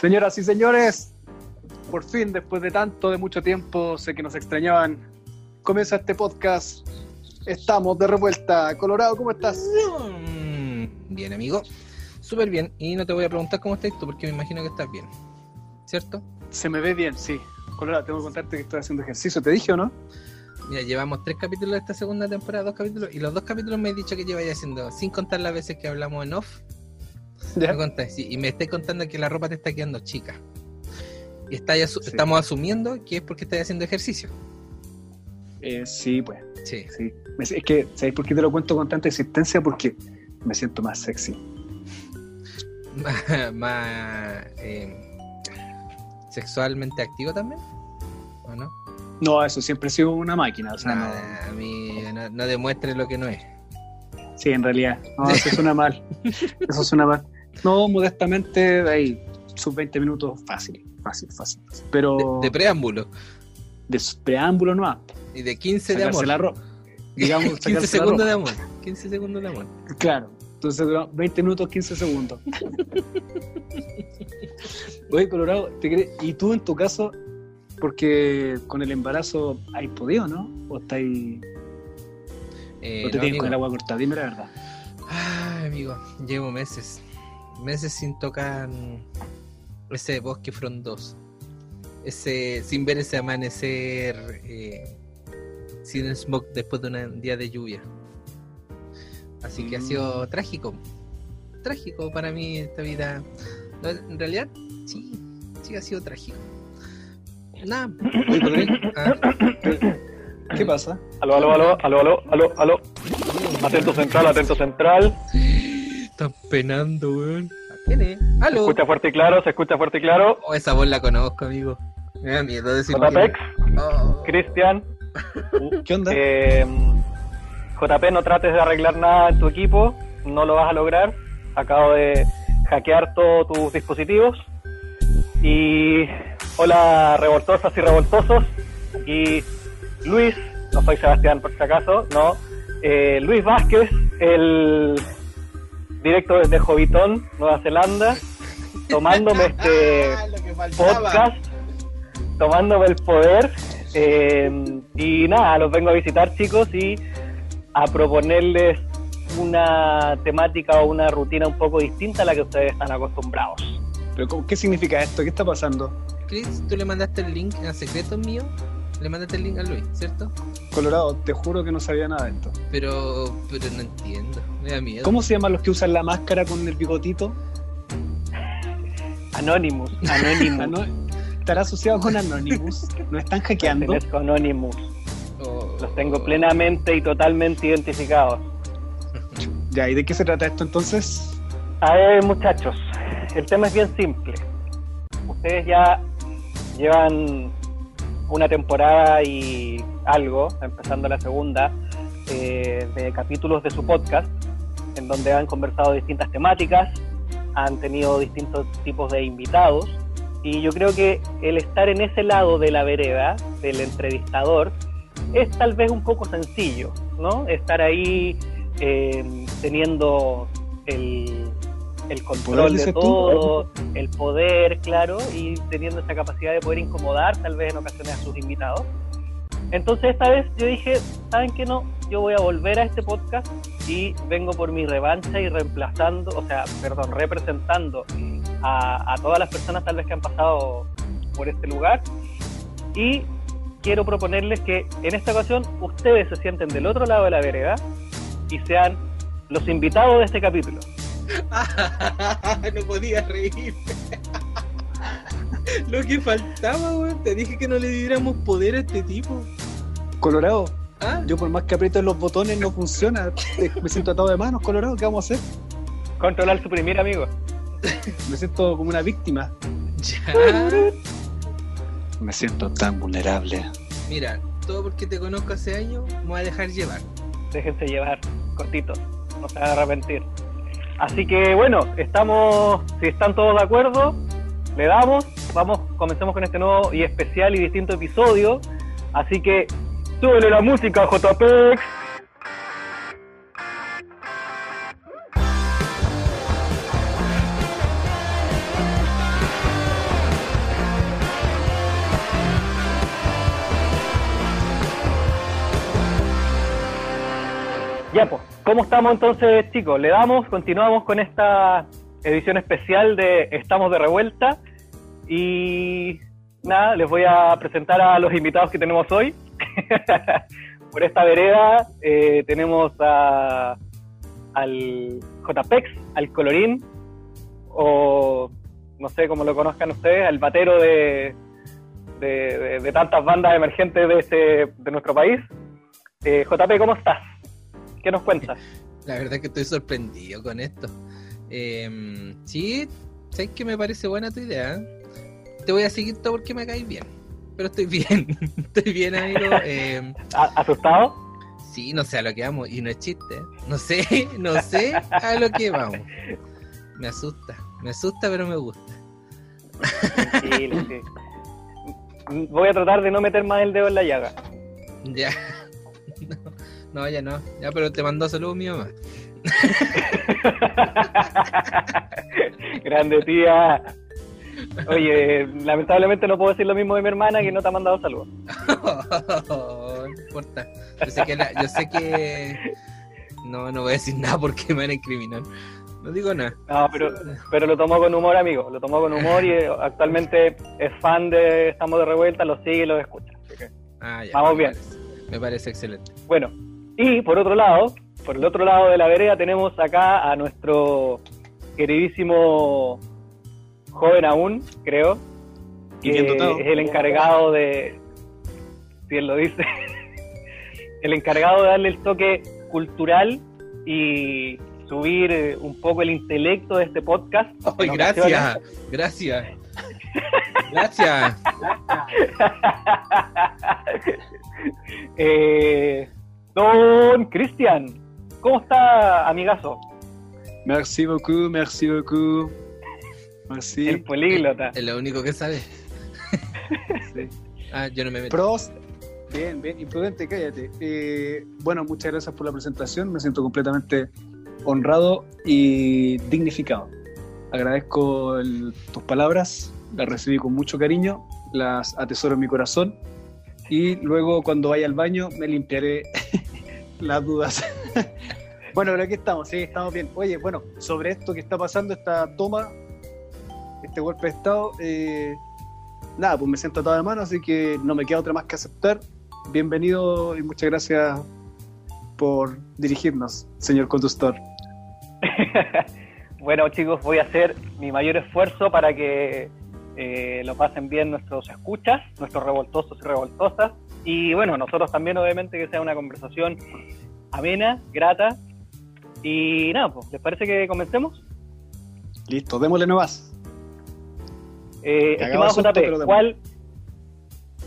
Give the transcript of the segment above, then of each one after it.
Señoras y señores, por fin, después de tanto, de mucho tiempo, sé que nos extrañaban, comienza este podcast. Estamos de revuelta. Colorado, ¿cómo estás? Mm, Bien, amigo. Súper bien. Y no te voy a preguntar cómo estás tú, porque me imagino que estás bien. ¿Cierto? Se me ve bien, sí. Colorado, tengo que contarte que estoy haciendo ejercicio. ¿Te dije o no? Mira, llevamos tres capítulos de esta segunda temporada, dos capítulos, y los dos capítulos me he dicho que lleváis haciendo, sin contar las veces que hablamos en off. ¿Ya? Me contáis, sí, y me estáis contando que la ropa te está quedando chica. Y estáis asu- Sí. estamos asumiendo que es porque estás haciendo ejercicio. Eh, sí, pues. Sí. Es que, ¿sabéis por qué te lo cuento con tanta existencia? Porque me siento más sexy. Más, más, eh, sexualmente activo también. ¿O no? No, eso siempre he sido una máquina. O sea, no- Nada, a mí no, no demuestre lo que no es. Sí, en realidad. No, eso suena mal. Eso suena mal. No, modestamente, de ahí, sus 20 minutos, fácil, fácil, fácil. fácil. Pero De, de preámbulo. de preámbulo no Y de 15 de amor. la ropa. Digamos, 15 sacarse la segundos de amor. 15 segundos de amor. Claro. Entonces dura 20 minutos, 15 segundos. Oye, Colorado, ¿te? ¿y tú en tu caso, porque con el embarazo hay podido, no? ¿O estáis, Eh, o te no, tienes amigo. con el agua cortada? Dime la verdad. Ay, amigo, llevo meses. Meses sin tocar ese bosque frondoso. Ese, sin ver ese amanecer eh, sin smog después de un día de lluvia. Así que ha Mm. sido trágico. Trágico para mí esta vida. No, en realidad, sí, sí ha sido trágico. Nada. Ah, ¿qué pasa? Aló, aló, aló, aló, aló, aló, aló. Atento central, atento central. Están penando, weón. ¿Quién es? Se ¡Aló! escucha fuerte y claro, se escucha fuerte y claro. Oh, esa voz la conozco, amigo. Me da miedo decir JPEX, Oh. Cristian, ¿Qué onda? eh, JP, no trates de arreglar nada en tu equipo, no lo vas a lograr. Acabo de hackear todos tus dispositivos. Y hola, revoltosas y revoltosos. Y Luis, no soy Sebastián por si acaso, no. Eh, Luis Vázquez, el directo desde Jovitón, Nueva Zelanda, tomándome este Ah, podcast, tomándome el poder. eh, y nada, los vengo a visitar, chicos, y a proponerles una temática o una rutina un poco distinta a la que ustedes están acostumbrados. ¿Pero qué significa esto? ¿Qué está pasando? Chris, tú le mandaste el link a secreto mío. Le mandaste el link a Luis, ¿cierto? Colorado, te juro que no sabía nada de esto. Pero, pero no entiendo. Me da miedo. ¿Cómo se llaman los que usan la máscara con el bigotito? Anonymous, Anonymous. Ano- ¿Estará asociado con Anonymous? ¿No están hackeando? Pertenezco a Anonymous. Oh. Los tengo plenamente y totalmente identificados. Ya, ¿y de qué se trata esto entonces? A ver, muchachos, el tema es bien simple. Ustedes ya llevan una temporada y algo, empezando la segunda, eh, de capítulos de su podcast, en donde han conversado distintas temáticas, han tenido distintos tipos de invitados, y yo creo que el estar en ese lado de la vereda, del entrevistador, es tal vez un poco sencillo, ¿no? Estar ahí eh, teniendo el, el control de tú. todo, el poder, claro, y teniendo esa capacidad de poder incomodar tal vez en ocasiones a sus invitados. Entonces esta vez yo dije, ¿saben qué no? Yo voy a volver a este podcast y vengo por mi revancha y reemplazando, o sea, perdón, representando a, a todas las personas tal vez que han pasado por este lugar. Y quiero proponerles que en esta ocasión ustedes se sienten del otro lado de la vereda y sean los invitados de este capítulo. no podía reír. Lo que faltaba, weón. Te dije que no le diéramos poder a este tipo. Colorado, ¿Ah? yo por más que aprieto los botones no funciona. Me siento atado de manos, Colorado, ¿qué vamos a hacer? Controlar, suprimir, amigo. Me siento como una víctima. Ya. Me siento tan vulnerable. Mira, todo porque te conozco hace años, me voy a dejar llevar. Déjense llevar, cortito, no se van a arrepentir. Así que bueno, estamos, si están todos de acuerdo, le damos, vamos, comencemos con este nuevo y especial y distinto episodio. Así que súbele la música, JPEX. ¿Cómo estamos entonces, chicos? Le damos, continuamos con esta edición especial de Estamos de Revuelta. Y nada, les voy a presentar a los invitados que tenemos hoy. Por esta vereda eh, tenemos a, al JPEX, al Colorín, o no sé cómo lo conozcan ustedes, al batero de, de, de tantas bandas emergentes de, este, de nuestro país. Eh, JP, ¿cómo estás? ¿Qué nos cuentas? La verdad es que estoy sorprendido con esto. Eh, sí, sé que me parece buena tu idea. Te voy a seguir todo porque me caes bien. Pero estoy bien, estoy bien, amigo. Eh, ¿Asustado? Sí, no sé a lo que vamos. Y no es chiste. ¿eh? No sé, no sé a lo que vamos. Me asusta, me asusta, pero me gusta. Sí, sí. Voy a tratar de no meter más el dedo en la llaga. Ya. No, ya no. Ya, pero te mandó saludos mi mamá. Grande tía. Oye, lamentablemente no puedo decir lo mismo de mi hermana que no te ha mandado saludos. no importa. Yo sé que, la- yo sé que... No, no voy a decir nada porque me van a incriminar. No digo nada. No, pero, pero lo tomó con humor, amigo. Lo tomó con humor y eh, actualmente es fan de Estamos de Revuelta, lo sigue y lo escucha. Así que, Ah, ya, Vamos bien. parece. Me parece excelente. Bueno, y por otro lado, por el otro lado de la vereda tenemos acá a nuestro queridísimo joven aún, creo, que es el encargado de, si él lo dice, el encargado de darle el toque cultural y subir un poco el intelecto de este podcast. Ay, En gracias, gracias. Gracias. Eh, don Cristian, ¿cómo está, amigazo? Merci beaucoup, merci beaucoup. Merci. El políglota. Es lo único que sabe. Sí. Ah, yo no me meto. Prost. Bien, bien, imprudente, cállate. Eh, bueno, muchas gracias por la presentación. Me siento completamente honrado y dignificado. Agradezco el- tus palabras, las recibí con mucho cariño, las atesoro en mi corazón y luego cuando vaya al baño me limpiaré las dudas. bueno, pero aquí estamos, sí, estamos bien. Oye, bueno, sobre esto que está pasando, esta toma, este golpe de Estado, eh, nada, pues me siento atado de mano, así que no me queda otra más que aceptar. Bienvenido y muchas gracias por dirigirnos, señor conductor. bueno, chicos, voy a hacer mi mayor esfuerzo para que eh, lo pasen bien nuestros escuchas, nuestros revoltosos y revoltosas. Y bueno, nosotros también, obviamente, que sea una conversación amena, grata. Y nada, pues, ¿les parece que comencemos? Listo, démosle nomás. Eh, estimado susto, JP. ¿cuál,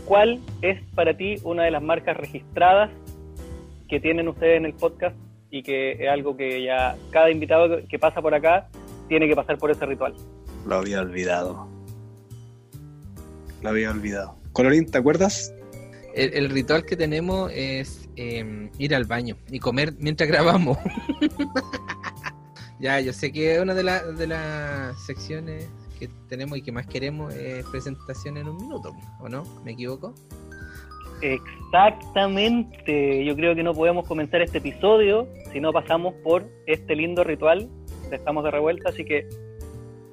¿cuál es para ti una de las marcas registradas que tienen ustedes en el podcast y que es algo que ya cada invitado que- que pasa por acá tiene que pasar por ese ritual? Lo había olvidado. Lo había olvidado. Colorín, ¿te acuerdas? El, el ritual que tenemos es eh, ir al baño y comer mientras grabamos. ya, yo sé que una de, la- de las secciones que tenemos y que más queremos es presentación en un minuto, ¿o no? ¿Me equivoco? Exactamente. Yo creo que no podemos comenzar este episodio si no pasamos por este lindo ritual de Estamos de Revuelta. Así que,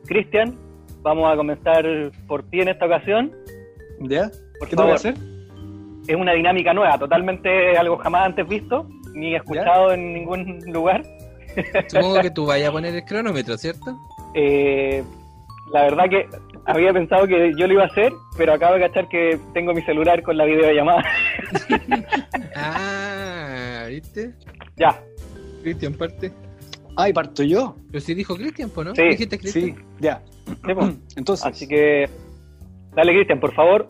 Cristian, vamos a comenzar por ti en esta ocasión. ¿Ya? Por ¿Qué te voy a favor. hacer? Es una dinámica nueva, totalmente algo jamás antes visto, ni escuchado en ningún lugar. Supongo que tú vayas a poner el cronómetro, ¿cierto? Eh, la verdad que había pensado que yo lo iba a hacer, pero acabo de cachar que tengo mi celular con la videollamada. Ah, ¿viste? ya, Cristian parte. Ay, parto yo. Pero sí dijo Cristian, ¿no? Sí, ¿Dijiste Sí, Cristian? ya. sí, pues. Entonces, Así que, dale Cristian, por favor,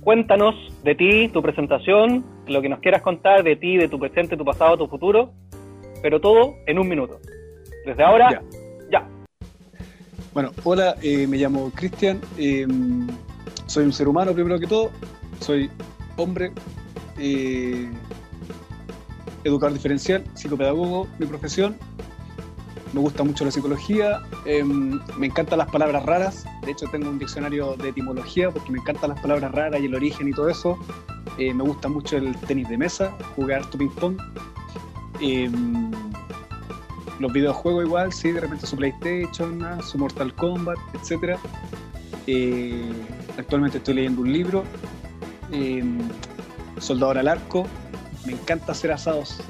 cuéntanos de ti, tu presentación, lo que nos quieras contar de ti, de tu presente, tu pasado, tu futuro, pero todo en un minuto. Desde ahora, Ya. ya. Bueno, hola, eh, me llamo Cristian, eh, soy un ser humano primero que todo, soy hombre, eh, educador diferencial, psicopedagogo, mi profesión, me gusta mucho la psicología, eh, me encantan las palabras raras, de hecho tengo un diccionario de etimología porque me encantan las palabras raras y el origen y todo eso, Eh, me gusta mucho el tenis de mesa, jugar tu ping pong. Eh, los videojuegos igual, sí, de repente su PlayStation, su Mortal Kombat, etc. actualmente estoy leyendo un libro, eh, Soldador al Arco. Me encanta hacer asados,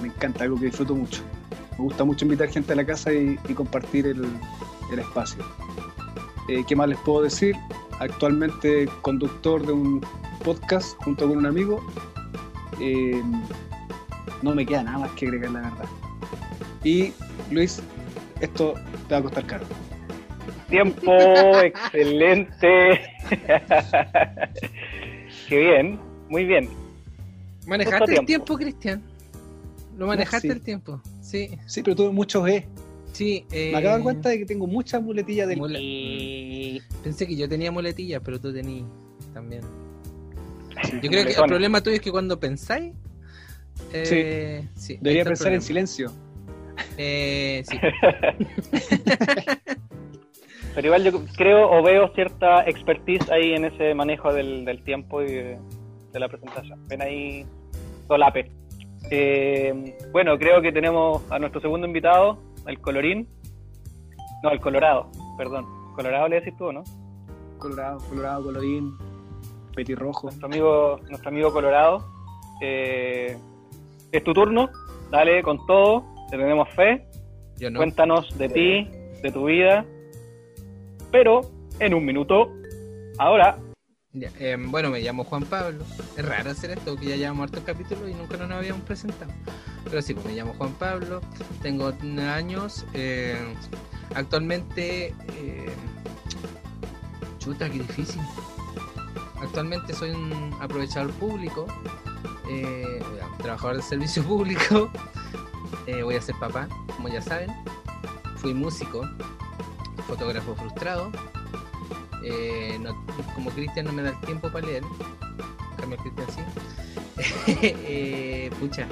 me encanta, algo que disfruto mucho. Me gusta mucho invitar gente a la casa y, compartir el, espacio. Eh, ¿Qué más les puedo decir? Actualmente conductor de un podcast junto con un amigo. Eh, no me queda nada más que agregar la verdad. Y Luis, esto te va a costar caro. Tiempo, excelente. Qué bien, muy bien. ¿Manejaste el tiempo, Cristian? ¿Lo manejaste el tiempo? Sí. Sí, pero tuve muchos E. Sí, Me acabo de dar eh, cuenta de que tengo muchas muletillas del e. Pensé que yo tenía muletillas, pero tú tenías también. yo creo que el problema tuyo es que cuando pensáis. Eh, sí. Debería pensar en silencio. Eh, sí. Pero igual yo creo o veo cierta expertise ahí en ese manejo del, tiempo y de, la presentación. Ven ahí solape. Eh, bueno, creo que tenemos a nuestro segundo invitado, el colorín. No, el colorado, perdón. Colorado le decís tú, ¿no? Colorado, colorado, colorín, petirrojo. Nuestro amigo, nuestro amigo colorado. Eh, es tu turno, dale con todo, te tenemos fe. Cuéntanos de ti, de tu vida pero en un minuto. Ahora. Em, bueno, me llamo Juan Pablo. Es raro hacer esto, que ya llevamos hartos capítulos y nunca nos habíamos presentado. Pero sí, pues me llamo Juan Pablo, tengo años. Eh, actualmente. Eh, chuta, qué difícil. Actualmente soy un aprovechador público, eh, trabajador de servicio público. voy a ser papá, como ya saben. Fui músico, fotógrafo frustrado. Eh, como Cristian no me da el tiempo para leer, cambio Cristian sí. Eh, pucha,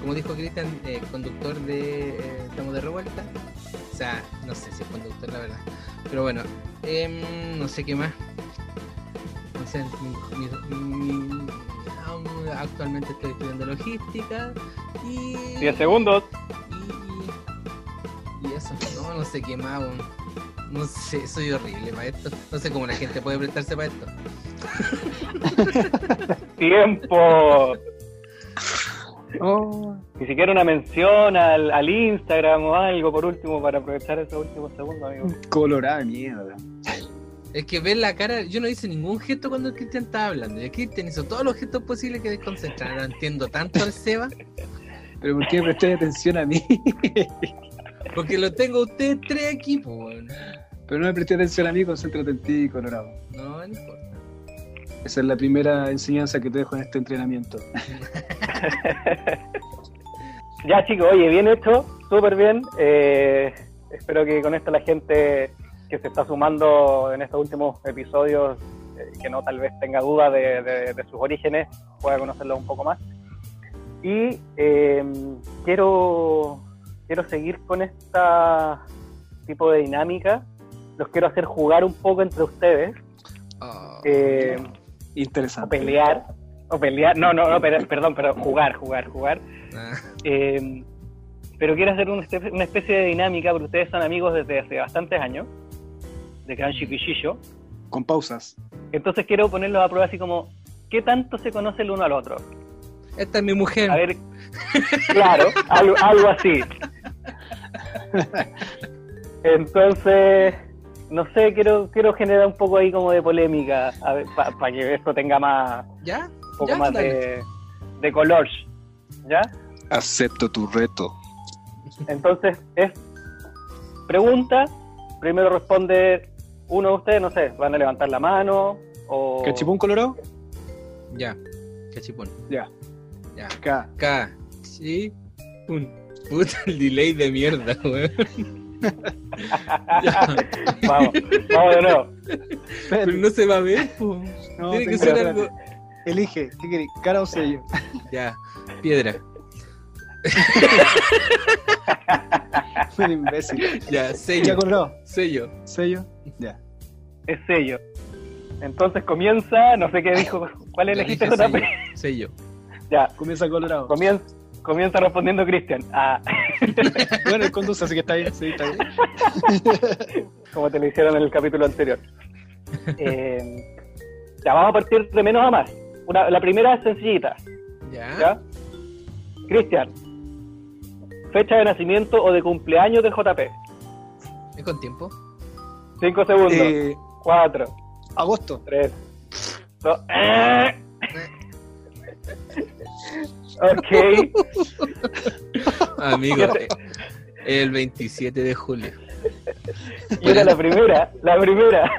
como dijo Cristian, eh, conductor de Estamos de Revuelta. O sea, no sé si es conductor, la verdad. Pero bueno, em, no sé qué más. No sé, actualmente estoy estudiando logística y. 10 segundos. Y, eso, no, no sé qué más. No sé, soy horrible para esto. No sé cómo la gente puede prestarse para esto. Tiempo. Oh. Ni siquiera una mención al, al, Instagram o algo por último para aprovechar esos últimos segundos, amigo. Colorada mierda. Es que ver la cara, yo no hice ningún gesto cuando el Cristian estaba hablando. Y el Cristian hizo todos los gestos posibles que desconcentrar. No entiendo tanto al Seba. Pero ¿por qué presté atención a mí? Porque lo tengo a ustedes tres aquí, pues. Pero no me presté atención a mí, concéntrate en ti, Colorado. No, no importa. Esa es la primera enseñanza que te dejo en este entrenamiento. ya, chicos, oye, bien hecho, súper bien. Eh, espero que con esto la gente que se está sumando en estos últimos episodios, eh, que no tal vez tenga duda de, sus orígenes, pueda conocerlo un poco más. Y eh, quiero, quiero seguir con esta tipo de dinámica los quiero hacer jugar un poco entre ustedes. Ah, eh, interesante. O pelear. O pelear. No, no, no, perdón, pero jugar, jugar, jugar. Ah. Eh, pero quiero hacer una especie, de dinámica, porque ustedes son amigos desde hace bastantes años, de Gran Chiquillillo. Con pausas. Entonces quiero ponerlos a prueba así como, ¿qué tanto se conoce el uno al otro? Esta es mi mujer. A ver, claro, algo, algo así. Entonces, no sé, quiero, quiero generar un poco ahí como de polémica, para que esto tenga más, ¿Ya? un poco más de, de color, ¿ya? Acepto tu reto. Entonces, es pregunta, primero responde uno de ustedes, no sé, van a levantar la mano o... ¿Cachipún colorado? Ya, cachipún. Ya. Ya. K. K. Sí. Pum. Puta el delay de mierda, weón. vamos, vamos de nuevo. Pero no se va a ver, Tiene que ser algo. Elige, ¿qué querés? ¿Cara o sello? Ya, piedra. Un imbécil. Ya, sello. Ya coloró. Sello. Sello. Ya. Es sello. Entonces comienza, no sé qué dijo. ¿Cuál elegiste, sello. sello. Ya. Comienza colorado. Comienza, Comienza respondiendo Cristian. Ah, Bueno, él conduce, así que está bien. Sí, está bien. como te lo hicieron en el capítulo anterior. Eh, ya vamos a partir de menos a más. Una- la primera es sencillita. ¿Ya? ¿Ya? Cristian, fecha de nacimiento o de cumpleaños de JP. ¿Es con tiempo? Cinco segundos. Eh, Cuatro, agosto. tres, dos. ¡Eh! Ok. Amigo, el 27 de julio. Y era la primera, la primera.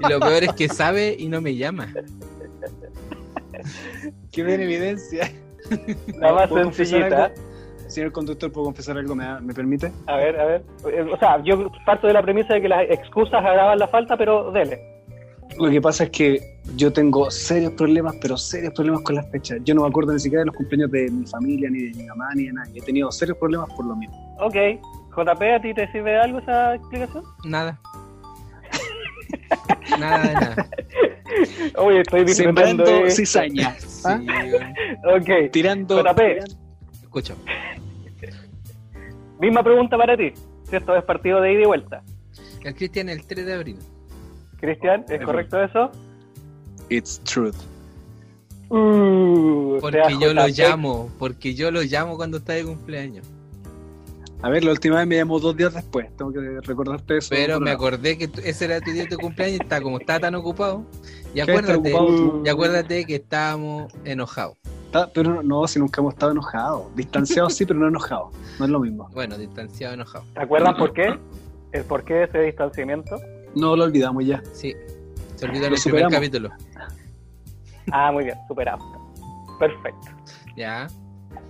Y lo peor es que sabe y no me llama. Que ven evidencia. La más ¿Puedo confesar sencillita. Señor conductor, ¿puedo confesar algo? ¿Me, me permite? A ver, a ver. Eh, O sea, yo parto de la premisa de que las excusas agravan la falta, pero dele. Lo que pasa es que yo tengo serios problemas, pero serios problemas con las fechas. Yo no me acuerdo ni siquiera de los cumpleaños de mi familia, ni de mi mamá, ni de nadie. He tenido serios problemas por lo mismo. Ok. JP, ¿a ti te sirve algo esa explicación? Nada. Nada de nada. Oye, estoy disfrutando. Sembrando de- cizaña. Sí, ¿Ah? Ok. Tirando. JP. Escucha. Misma pregunta para ti. Si esto es partido de ida y vuelta. El Cristian el 3 de abril. Cristian, ¿es Es correcto eso? It's truth. Uh, Porque yo lo llamo. Porque yo lo llamo cuando está de cumpleaños. A ver, la última vez me llamó dos días después. Tengo que recordarte eso. Pero me acordé que ese era tu día de cumpleaños y está, como estaba tan ocupado. Y ¿Qué estar acuérdate, ocupado y acuérdate que estábamos enojados. Pero no, no, si nunca hemos estado enojados. Distanciados sí, pero no enojados. No es lo mismo. Bueno, distanciado enojado. ¿Se acuerdan por qué? ¿El por qué de ese distanciamiento? No lo olvidamos ya. Sí. Se olvidó en el primer superamos. capítulo. Ah, muy bien, superado. Perfecto. Ya.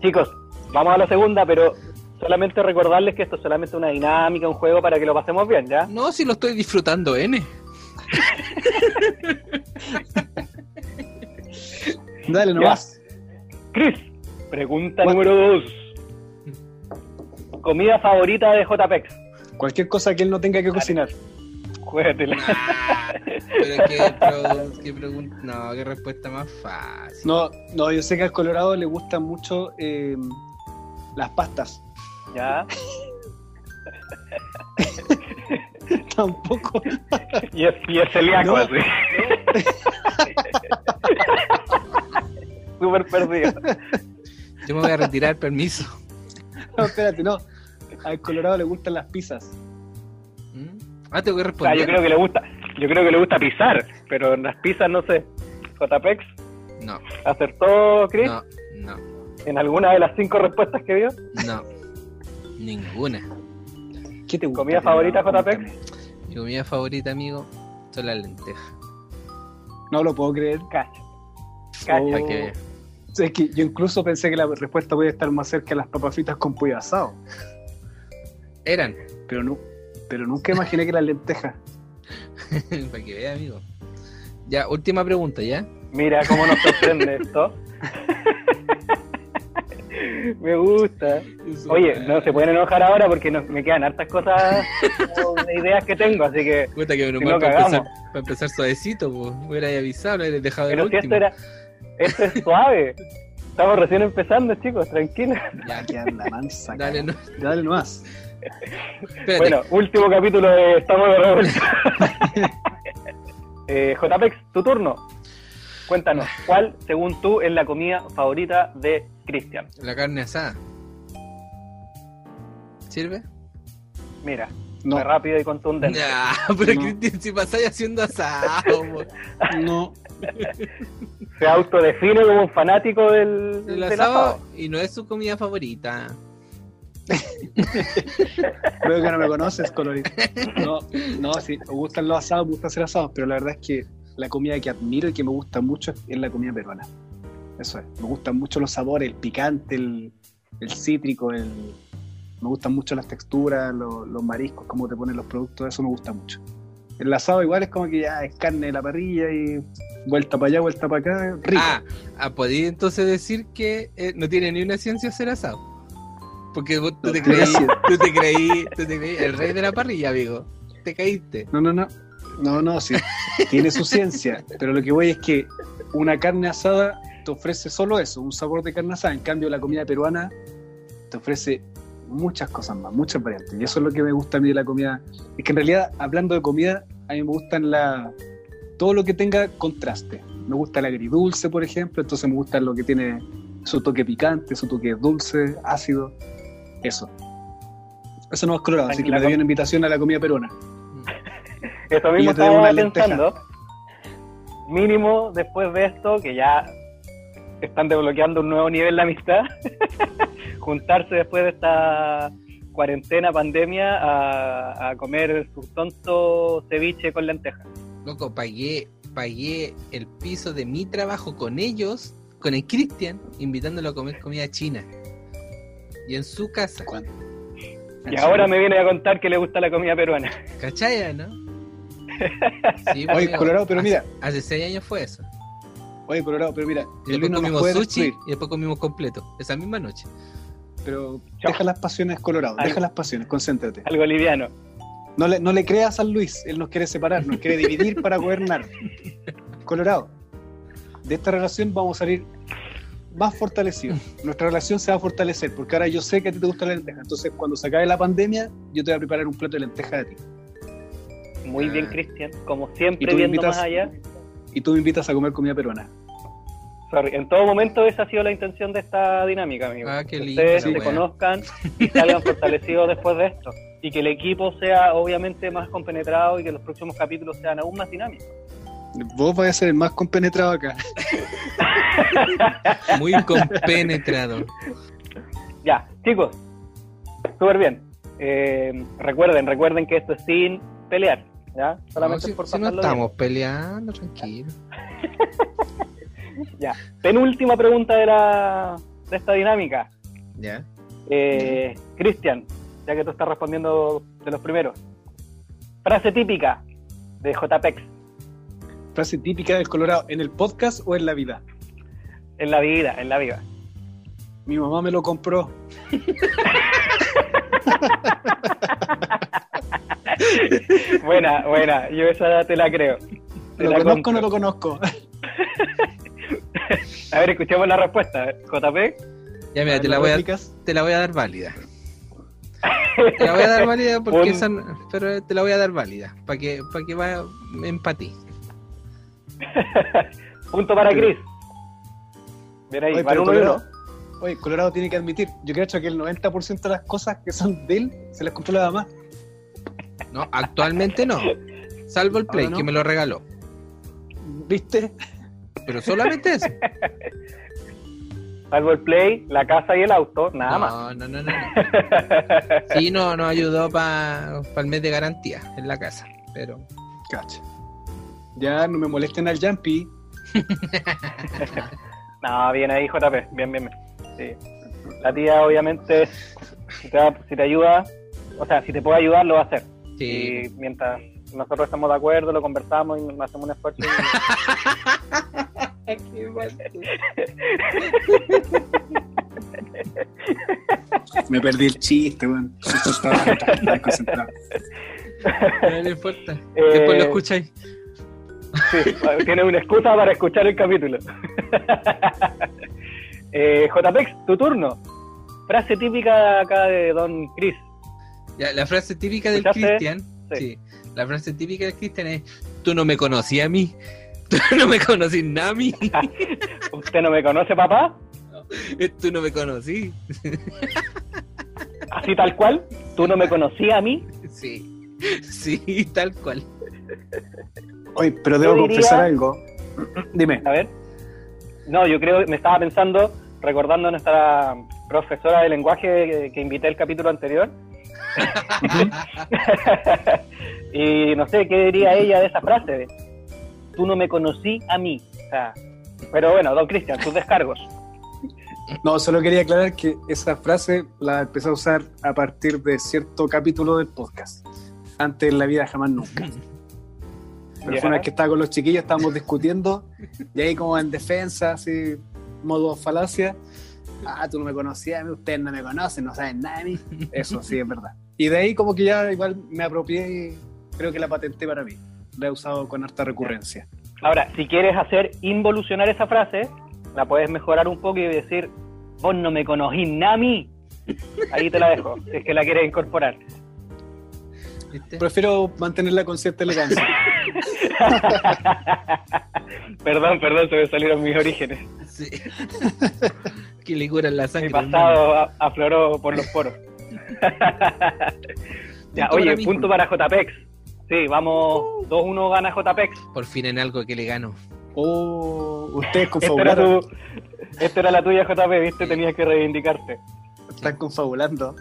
Chicos, vamos a la segunda, pero solamente recordarles que esto es solamente una dinámica, un juego para que lo pasemos bien, ¿ya? No, si lo estoy disfrutando, N. Dale nomás. Chris, pregunta What? número dos. Comida favorita de JPEX. Cualquier cosa que él no tenga que cocinar. Juégatela. Pero qué, pro- qué pregunta. No, qué respuesta más fácil. No, no, yo sé que al Colorado le gustan mucho eh, las pastas. ¿Ya? Tampoco. Y es, y es celíaco, No. así. Súper perdido. Yo me voy a retirar, permiso. No, espérate, no. Al Colorado le gustan las pizzas. Ah, tengo que O sea, responder. yo creo que le gusta, yo creo que le gusta pisar, pero en las pizzas no sé. JPEX, No, ¿acertó Chris? no, no, En alguna de las cinco respuestas que dio. no. Ninguna. ¿Qué te gusta? ¿Comida favorita. JPEX? Mi comida favorita, amigo, son las lentejas. No lo puedo creer. Cacha. Cacha. Oh. Para que veas. O sea, es que yo incluso pensé que la respuesta podía estar más cerca de las papas fritas con pollo asado. Eran. Pero, no, pero nunca imaginé que las lentejas. Para que vea, amigo. Ya, última pregunta, ¿ya? Mira cómo nos sorprende esto. Me gusta. Oye, no se pueden enojar ahora porque no- me quedan hartas cosas de ideas que tengo, así que. Puta que menos Si no para cagamos. empezar, para empezar suavecito, pues. Me hubiera avisado, lo hubiera dejado el Pero si último. esto era. Esto es suave. Estamos recién empezando, chicos, tranquilos. Ya, Que anda mansa. dale, no. Dale nomás. Bueno, último capítulo de Estamos de revuelta. eh, JPEX, tu turno. Cuéntanos, ¿cuál, según tú, es la comida favorita de Cristian? La carne asada. ¿Sirve? Mira, No, fue rápido y contundente. Ya, pero No. Cristian, si pasáis haciendo asado, no. Se autodefine como un fanático del, el del asado asado. y no es su comida favorita. Creo que no me conoces, colorito. No, no, sí, me gustan los asados, me gusta hacer asados, pero la verdad es que la comida que admiro y que me gusta mucho es la comida peruana. Eso es, me gustan mucho los sabores, el picante, el, el cítrico, el... me gustan mucho las texturas, los, mariscos, cómo te ponen los productos, eso me gusta mucho. El asado igual es como que ya es carne de la parrilla y vuelta para allá, vuelta para acá. Ah, ah podéis entonces decir que eh, no tiene ni una ciencia hacer asado. Porque vos, tú, te creí, tú te creí, tú te creí el rey de la parrilla, amigo. Te caíste. No, no, no. No, no, sí. Tiene su ciencia. Pero lo que voy es que una carne asada te ofrece solo eso, un sabor de carne asada. En cambio, la comida peruana te ofrece muchas cosas más, muchas variantes. Y eso es lo que me gusta a mí de la comida. Es que en realidad, hablando de comida, a mí me gustan la, todo lo que tenga contraste. Me gusta el agridulce, por ejemplo, entonces me gusta lo que tiene su toque picante, su toque dulce, ácido. Eso. Eso no es colorado, así que me dio una invitación a la comida peruana. Eso mismo estaba pensando. Mínimo después de esto, que ya están desbloqueando un nuevo nivel de amistad, juntarse después de esta cuarentena, pandemia, a, a comer su tonto ceviche con lentejas. Loco, pagué, pagué el piso de mi trabajo con ellos, con el Cristian, invitándolo a comer comida china. Y en su casa. Y ahora me viene a contar que le gusta la comida peruana. ¿Cachaya, no? Sí, Oye, pues, Colorado, pero mira. Hace seis años fue eso. Oye, Colorado, pero mira. Y después comimos sushi y después comimos completo, esa misma noche. Pero deja las pasiones, Colorado, deja las pasiones, concéntrate. Algo liviano. No le, no le creas a Luis, él nos quiere separar, nos quiere dividir para gobernar. Colorado, de esta relación vamos a salir más fortalecidos. Nuestra relación se va a fortalecer, porque ahora yo sé que a ti te gusta la lenteja. Entonces, cuando se acabe la pandemia, yo te voy a preparar un plato de lenteja de ti. Muy bien, ah. Cristian. Como siempre, viendo más allá. Y tú me invitas a comer comida peruana. En todo momento esa ha sido la intención de esta dinámica, amigo. Ah, que Ustedes se conozcan y salgan fortalecidos después de esto. Y que el equipo sea obviamente más compenetrado y que los próximos capítulos sean aún más dinámicos. Vos vais a ser el más compenetrado acá. Muy compenetrado. Ya, chicos, súper bien. Eh, recuerden, recuerden que esto es sin pelear, ¿ya? Solamente por si no estamos peleando, tranquilo. ya, penúltima pregunta de, la, de esta dinámica. Ya. Eh, Cristian, ya que tú estás respondiendo de los primeros. Frase típica de JPEX. Frase típica del Colorado, ¿en el podcast o en la vida? En la vida, en la vida. Mi mamá me lo compró. buena, buena, yo esa te la creo. ¿Lo conozco o no lo conozco? a ver, escuchemos la respuesta. JP. Ya mira, te la, voy a, te la voy a dar válida. Te la voy a dar válida porque esa, pero te la voy a dar válida para que para que vaya empatí. Punto para Chris. Bien ahí, Oye, Colorado, Oye, Colorado tiene que admitir, yo creo que el 90% de las cosas que son de él se las compró la dama. No, actualmente no. Salvo el Play, que me lo regaló. ¿Viste? Pero solamente eso. Salvo el Play, la casa y el auto, nada más. No, no, no. Sí, no, nos ayudó para el mes de garantía en la casa, pero... Cacha. Ya no me molesten al Jumpy. no, bien ahí, JP, bien, bien, bien. Sí. La tía, obviamente, si te, si te ayuda, o sea, si te puede ayudar, lo va a hacer. Y mientras nosotros estamos de acuerdo, lo conversamos y hacemos un esfuerzo. Me perdí el chiste, weón. No le importa. Después lo eh, escucháis. Sí, tiene una excusa para escuchar el capítulo. eh, JPEX, tu turno. Frase típica acá de Don Chris. Ya, la frase típica del Cristian. Sí. La frase típica del Cristian es: Tú no me conocías a mí. Tú no me conocís nada a mí. ¿Usted no me conoce, papá? tú no me conocí. ¿Así tal cual? ¿Tú no me conocías a mí? Sí, sí, tal cual. Oye, pero debo confesar algo. Dime. A ver. No, yo creo, me estaba pensando, recordando a nuestra profesora de lenguaje que, invité el capítulo anterior. y no sé qué diría ella de esa frase. Tú no me conocí a mí. pero bueno, don Cristian, tus descargos. No, solo quería aclarar que esa frase la empecé a usar a partir de cierto capítulo del podcast. Antes en la vida jamás nunca. Pero una vez que estaba con los chiquillos, estábamos discutiendo, y ahí como en defensa, así, modo falacia, ah, tú no me conocías, ustedes no me conocen, no saben nada de mí. Eso sí es verdad. Y de ahí como que ya igual me apropié y creo que la patenté para mí. La he usado con harta recurrencia. Ahora, si quieres hacer involucionar esa frase, la puedes mejorar un poco y decir, vos no me conocís nami. Ahí te la dejo, si es que la quieres incorporar. ¿Viste? Prefiero mantenerla con cierta elegancia. perdón, perdón, se me salieron mis orígenes. Sí. que le curan la sangre. Mi pasado afloró por los poros. ya, oye, punto para JPEX. Sí, vamos, 2-1 gana JPEX. Por fin en algo que le gano. Oh, ustedes confabularon. Esta era, la tuya, JP, ¿viste? Tenías que reivindicarte. Están confabulando.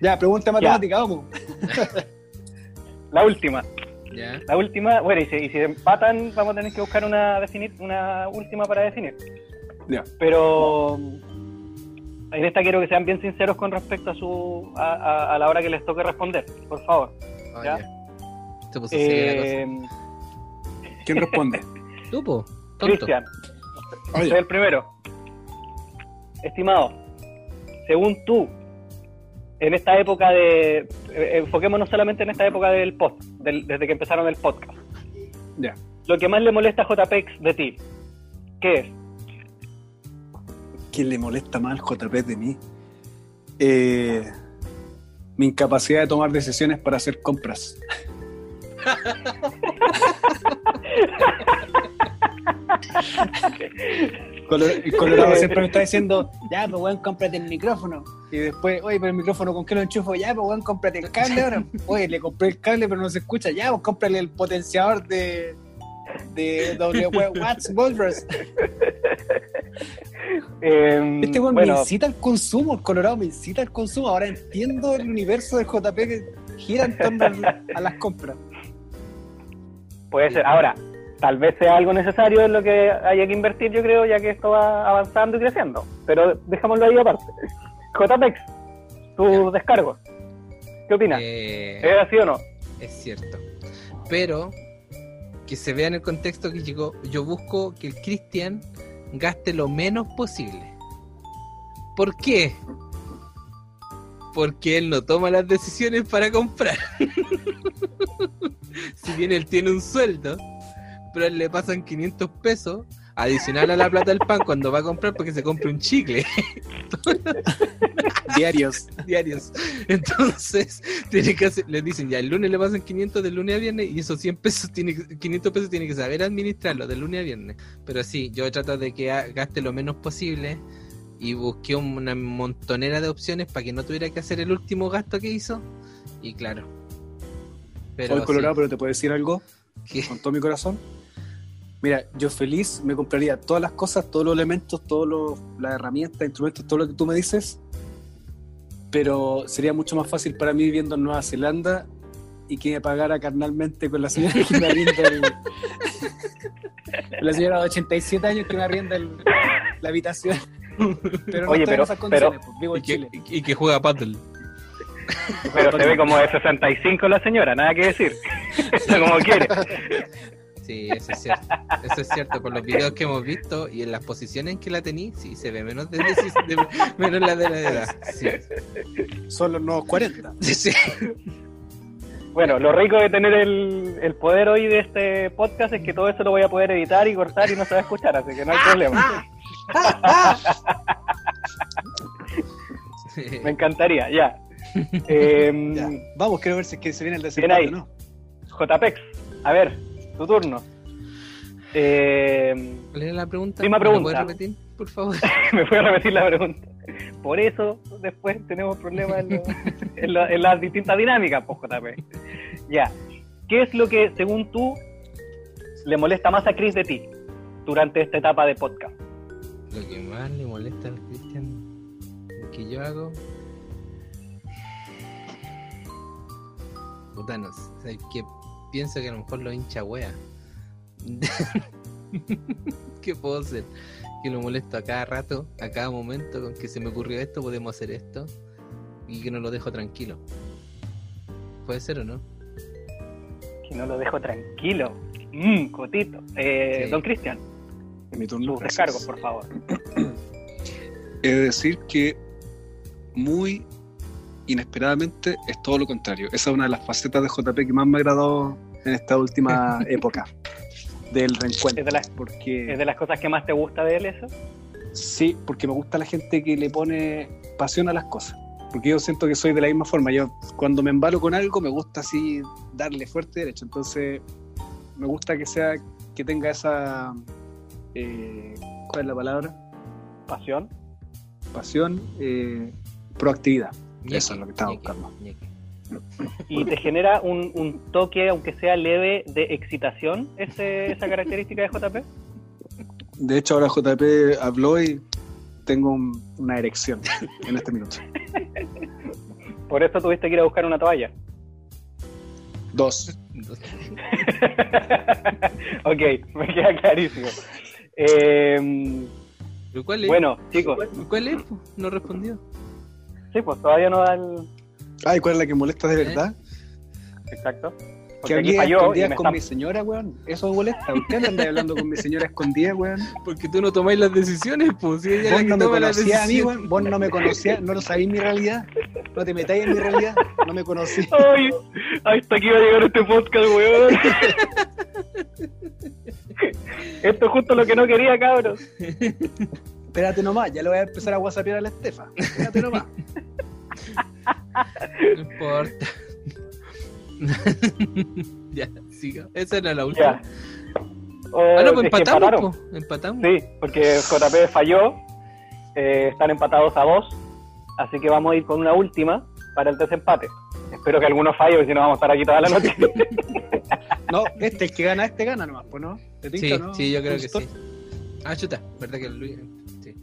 Ya, pregunta matemática, vamos. la última. La última, bueno, y si, y si, empatan, vamos a tener que buscar una definir, una última para definir. Ya. Pero en esta quiero que sean bien sinceros con respecto a su a, la hora que les toque responder, por favor. ¿ya? Eh, ¿Quién responde? Tú, Cristian. Soy el primero. Estimado, según tú, en esta época de. Eh, enfoquémonos solamente en esta época del post, desde que empezaron el podcast. Ya. Lo que más le molesta a JPEX de ti, ¿qué es? ¿Quién le molesta más al JP de mí? Eh, mi incapacidad de tomar decisiones para hacer compras. Colorado siempre me está diciendo, ya, pues weón, cómprate el micrófono. Y después, oye, pero el micrófono, ¿con qué lo enchufo? Ya, pues weón, cómprate el cable ahora. Oye, le compré el cable, pero no se escucha. Ya, pues cómprale el potenciador de, de W Watts Volvers. Em, este weón me incita al consumo, el Colorado me incita al consumo. Ahora entiendo el universo de JP que gira en torno a las compras. Puede ser. Ahora, tal vez sea algo necesario en lo que haya que invertir, yo creo, ya que esto va avanzando y creciendo. Pero dejémoslo ahí aparte. JPEX, tu descargo. ¿Qué opinas? Eh, ¿Es así o no? Es cierto. Pero que se vea en el contexto que llegó, yo busco que el Cristian gaste lo menos posible. ¿Por qué? Porque él no toma las decisiones para comprar. si bien él tiene un sueldo, pero él le pasan 500 pesos adicional a la plata del pan cuando va a comprar porque se compra un chicle. Diarios. Diarios. Entonces, tiene que le dicen, ya el lunes le pasan 500 del lunes a viernes y esos 100 pesos, tiene, 500 pesos tiene que saber administrarlo del lunes a viernes. Pero sí, yo trato de que gaste lo menos posible y busqué una montonera de opciones para que no tuviera que hacer el último gasto que hizo. Y claro. Pero, Soy colorado, pero te puedo decir algo con todo mi corazón. Mira, yo feliz me compraría todas las cosas, todos los elementos, todas las herramientas, instrumentos, todo lo que tú me dices, pero sería mucho más fácil para mí viviendo en Nueva Zelanda y que me pagara carnalmente con la señora que me arrienda el, la señora de 87 años que me arrienda la habitación. Pero no Oye, pero, esas condiciones, pues, vivo en y Chile. Que, y que juega paddle. Pero se ve como de 65 la señora, nada que decir. como quiere. Sí, eso es cierto. Eso es cierto. Por los videos que hemos visto y en las posiciones en que la tení, sí, se ve menos de, menos la de la edad. Sí. Son los nuevos 40. Sí, Bueno, lo rico de tener el, el, poder hoy de este podcast es que todo eso lo voy a poder editar y cortar y no se va a escuchar, así que no hay problema. Me encantaría, ya. Em, Vamos, quiero ver si es que se viene el desempate, ¿no? JPEX, a ver, tu turno. Eh, ¿Cuál era la pregunta? ¿Me puedes repetir, por favor? Me puedes repetir la pregunta. Por eso después tenemos problemas en, las distintas dinámicas, pues, JP. Ya. ¿Qué es lo que, según tú, le molesta más a Chris de ti durante esta etapa de podcast? Lo que más le molesta al Cristian que yo hago. Putanos, ¿sabes qué? Pienso que a lo mejor lo hincha wea. ¿Qué puedo hacer? Que lo molesto a cada rato, a cada momento con que se me ocurrió esto, podemos hacer esto. Y que no lo dejo tranquilo. ¿Puede ser o no? Que no lo dejo tranquilo. Mmm, cotito. Eh, Don Cristian. Mi turno. Por favor. He de decir que muy inesperadamente es todo lo contrario. Esa es una de las facetas de JP que más me ha agradado en esta última época. del reencuentro. ¿Es de, las, porque ¿Es de las cosas que más te gusta de él eso? Sí, porque me gusta la gente que le pone pasión a las cosas. Porque yo siento que soy de la misma forma. Yo cuando me embalo con algo me gusta así darle fuerte derecho. Entonces me gusta que sea que tenga esa eh, ¿cuál es la palabra? Pasión. Pasión, eh, proactividad. Ñeque, Eso es lo que estaba ñeque, buscando. ñeque. ¿Y te genera un, un toque, aunque sea leve, de excitación ese- esa característica de JP? De hecho ahora JP habló y tengo un- una erección en este minuto. Por eso tuviste que ir a buscar una toalla. Dos. ok, me queda clarísimo. Eh, ¿Pero cuál es? bueno, chicos, ¿Cuál es? No respondió. Sí, pues todavía no da el. Ay, ¿cuál es la que molesta de verdad? Exacto. Que Porque aquí falló y escondidas me con mi señora, weón. Eso molesta. ¿Usted anda hablando con mi señora escondida, weón? Porque tú no tomáis las decisiones, pues. Si ella es la Vos que no me conocías a mí, decisiones. weón. Vos no me conocías, no lo sabías mi realidad. No te metáis en mi realidad. No me conocías. Ay, hasta aquí va a llegar este podcast, weón. Esto es justo lo que no quería, cabros. Espérate nomás, ya le voy a empezar a whatsappear a la Estefa. Espérate nomás. No importa. ya, siga. Esa era la última. Ah, no, pues empatamos, po. Empatamos. Sí, porque JP falló. eh, están empatados a dos. Así que vamos a ir con una última para el desempate. Espero que alguno falle, porque si no vamos a estar aquí toda la noche. No, este, el que gana, este gana nomás, pues, ¿no? ¿Te tinca, Sí, no? sí, yo creo que sí. Ah, chuta, ¿verdad que Luis? Sí.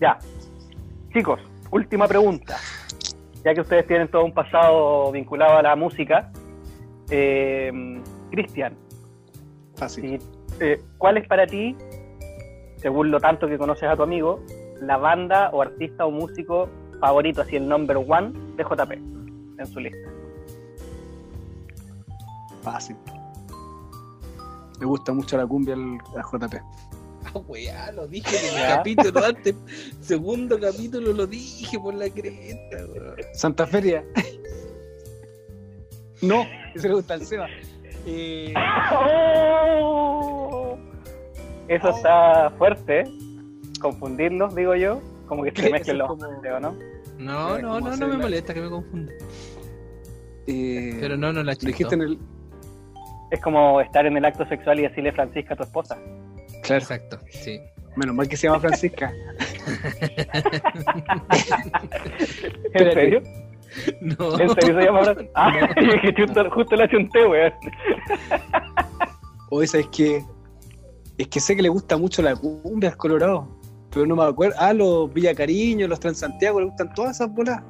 ya. Chicos, última pregunta. Ya que ustedes tienen todo un pasado vinculado a la música. eh, Cristian, Fácil. si, eh, ¿cuál es para ti, según lo tanto que conoces a tu amigo, la banda o artista o músico favorito, así el number one de JP en su lista? Fácil. Me gusta mucho la cumbia al JP. Ah, weá, lo dije en el Ya. capítulo antes. Segundo capítulo lo dije por la cresta, weón. Santa Feria. no, ese le gusta al Seba. Eh, ¡Oh! Eso está fuerte, ¿eh? confundirlos, digo yo, como que se Eso mezclen los como- ¿o no? No, no, no, no me la- molesta que me confunda. eh, Pero no, no la lo dijiste chistó. en el. Es como estar en el acto sexual y decirle Francisca a tu esposa. Claro, Exacto, sí. menos mal que se llama Francisca. ¿En serio? No. ¿En serio se llama Francisca? Ah, que justo, justo le achunté, weón. O esa es que. Es que sé que le gusta mucho la cumbia al Colorado. Pero no me acuerdo. Ah, los Villa Cariño, los Transantiago, le gustan todas esas bolas.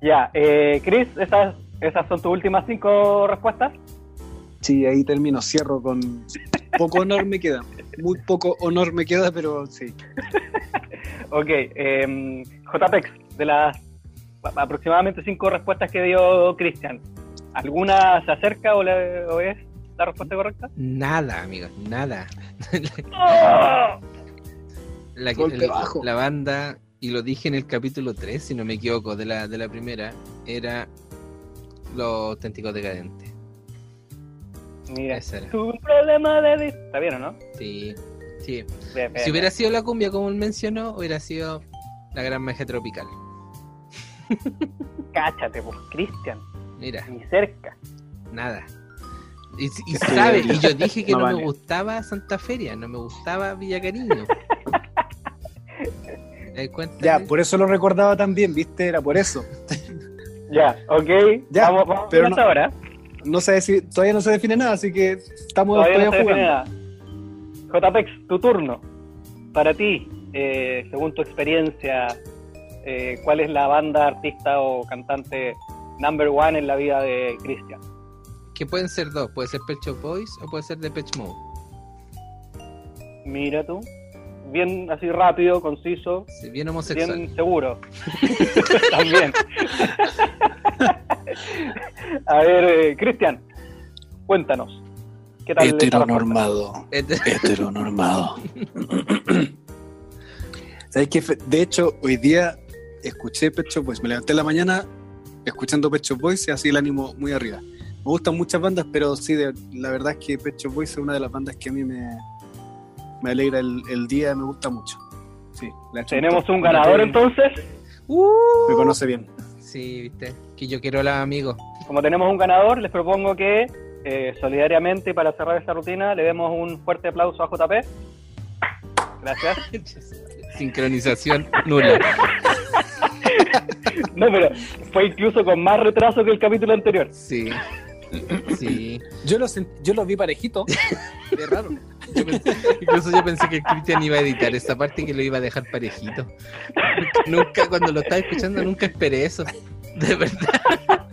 Ya, eh, Chris, esas, esas son tus últimas cinco respuestas. Sí, ahí termino, cierro con. Poco honor me queda. Muy poco honor me queda, pero sí. Ok, eh, JPEX, de las aproximadamente cinco respuestas que dio Cristian, ¿alguna se acerca o, la- o es la respuesta correcta? Nada, amigos, nada. La, la banda, y lo dije en el capítulo 3, si no me equivoco, de la, de la primera, era Los auténticos decadentes. Mira, Esa era. tu problema de... ¿Está bien o no? Sí, sí. Bien, bien, Si hubiera sido la cumbia como él mencionó, hubiera sido la gran magia tropical. Cáchate, pues, Cristian, Mira, ni cerca. nada. Y, y sabe, y yo dije que no no, vale. me gustaba Santa Feria, no me gustaba Villa Cariño. Ya, por eso lo recordaba también, ¿viste? Era por eso. Ya, ok, Ya, vamos, vamos pero no- ahora. No se deci- todavía no se define nada, así que estamos Todavía todavía, no jugando. JPEX, tu turno. Para ti, eh, según tu experiencia, eh, ¿cuál es la banda, artista o cantante number one en la vida de Cristian? Que pueden ser dos, puede ser Pet Shop Boys o puede ser Depeche Mode. Mira tú. Bien así rápido, conciso, Sí, bien homosexual. bien seguro. También. A ver, eh, Cristian, cuéntanos. ¿Qué tal? Heteronormado. Este- Heteronormado. ¿Sabes qué? De hecho, hoy día escuché Pet Shop Boys. Me levanté en la mañana escuchando Pet Shop Boys y así el ánimo muy arriba. Me gustan muchas bandas, pero sí, de- la verdad es que Pecho Boys es una de las bandas que a mí me, me alegra el, el día, me gusta mucho. Sí, Tenemos un ganador entonces. Me conoce bien. Sí, viste. Que yo quiero la amigo. Como tenemos un ganador, les propongo que eh, solidariamente para cerrar esta rutina le demos un fuerte aplauso a JP. Gracias. Sincronización nula. No, pero fue incluso con más retraso que el capítulo anterior. Sí. Sí. Yo lo, sent- yo lo vi parejito. Es raro. Yo pensé- incluso yo pensé que Cristian iba a editar esa parte y que lo iba a dejar parejito. Nunca, cuando lo estaba escuchando, nunca esperé eso. De verdad.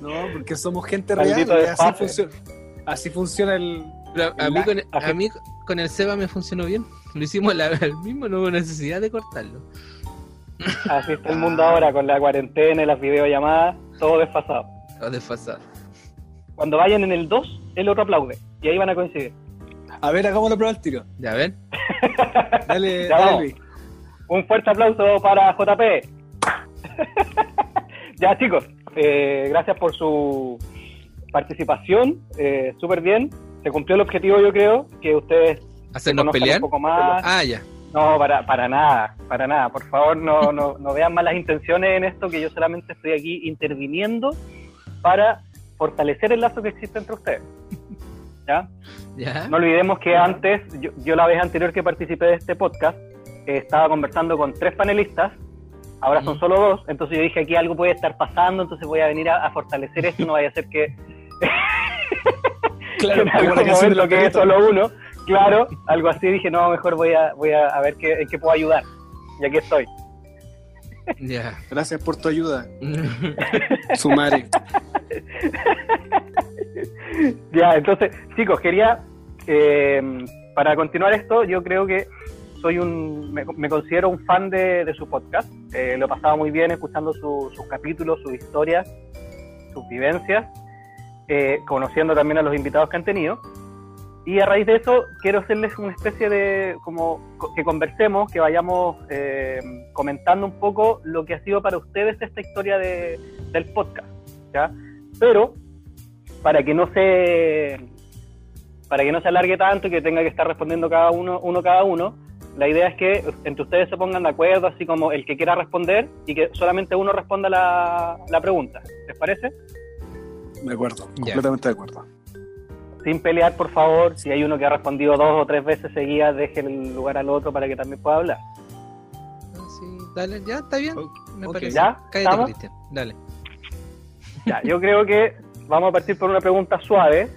No, porque somos gente Maldito real. así funciona, así funciona el. Pero a, mí con, el- así- a mí con el Seba me funcionó bien. Lo hicimos la, el mismo, no hubo necesidad de cortarlo. Así está el mundo ahora con la cuarentena y las videollamadas, todo desfasado. Todo desfasado. Cuando vayan en el 2, el otro aplaude. Y ahí van a coincidir. A ver, hagamos la prueba al tiro. ¿Ya ven? Dale, Ya dale. Luis. Un fuerte aplauso para JP. Ya chicos, eh, gracias por su participación, eh, súper bien. Se cumplió el objetivo, yo creo, que ustedes ¿Hacernos pelear? un poco más. Ah, ya. No, para, para nada, para nada. Por favor, no, no, no vean malas intenciones en esto, que yo solamente estoy aquí interviniendo para fortalecer el lazo que existe entre ustedes. ¿Ya? ¿Ya? No olvidemos que antes, yo, yo la vez anterior que participé de este podcast, eh, estaba conversando con tres panelistas, ahora son solo dos, entonces yo dije aquí algo puede estar pasando, entonces voy a venir a, a fortalecer esto, no vaya a ser que, Claro, que en como la algún canción de momento los quede perritos. solo uno, claro, algo así, dije no, mejor voy a, voy a, a ver qué, en qué puedo ayudar, y aquí estoy. Ya. Gracias por tu ayuda, Sumare. Ya, entonces, chicos, quería, eh, para continuar esto, yo creo que soy un, me, me considero un fan de, de su podcast. Eh, lo he pasado muy bien escuchando su- sus capítulos, sus historias, sus vivencias, eh, conociendo también a los invitados que han tenido. Y a raíz de eso, quiero hacerles una especie de, como co- que conversemos, que vayamos eh, comentando un poco lo que ha sido para ustedes esta historia de- del podcast, ¿ya? Pero, para que no se para que no se alargue tanto y que tenga que estar respondiendo cada uno, uno cada uno, la idea es que entre ustedes se pongan de acuerdo, así como el que quiera responder y que solamente uno responda la, la pregunta. ¿Les parece? De acuerdo, completamente de acuerdo. Sin pelear, por favor. Si hay uno que ha respondido dos o tres veces seguidas, deje el lugar al otro para que también pueda hablar. Ah, sí, dale, ya, está bien. Me ok. parece. ¿Ya? Cállate. Cristian. Dale. Ya, yo creo que vamos a partir por una pregunta suave,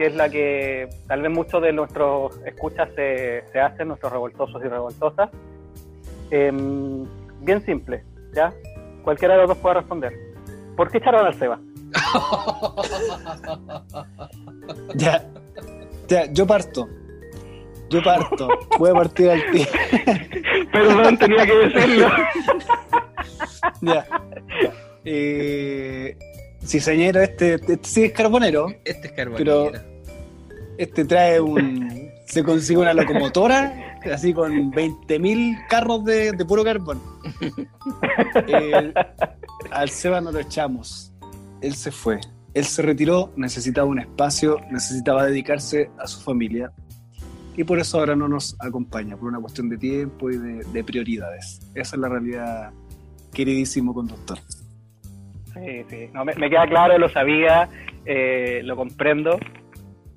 que es la que tal vez muchos de nuestros escuchas se, se hacen, nuestros revoltosos y revoltosas. Em, bien simple, ¿ya? Cualquiera de los dos puede responder. ¿Por qué echaron al Seba? Ya, ya, yo parto. Yo parto. Voy a partir al tiro. Perdón, tenía que decirlo. Ya. Eh, cizañero, este, este sí es carbonero. Este es carbonero. Este trae un. Se consigue una locomotora, así con 20.000 carros de, de puro carbón. Al Seba no lo echamos. Él se fue. Él se retiró, necesitaba un espacio, necesitaba dedicarse a su familia. Y por eso ahora no nos acompaña, por una cuestión de tiempo y de, de prioridades. Esa es la realidad, queridísimo conductor. Sí, sí. No, me, me queda claro, lo sabía, eh, lo comprendo.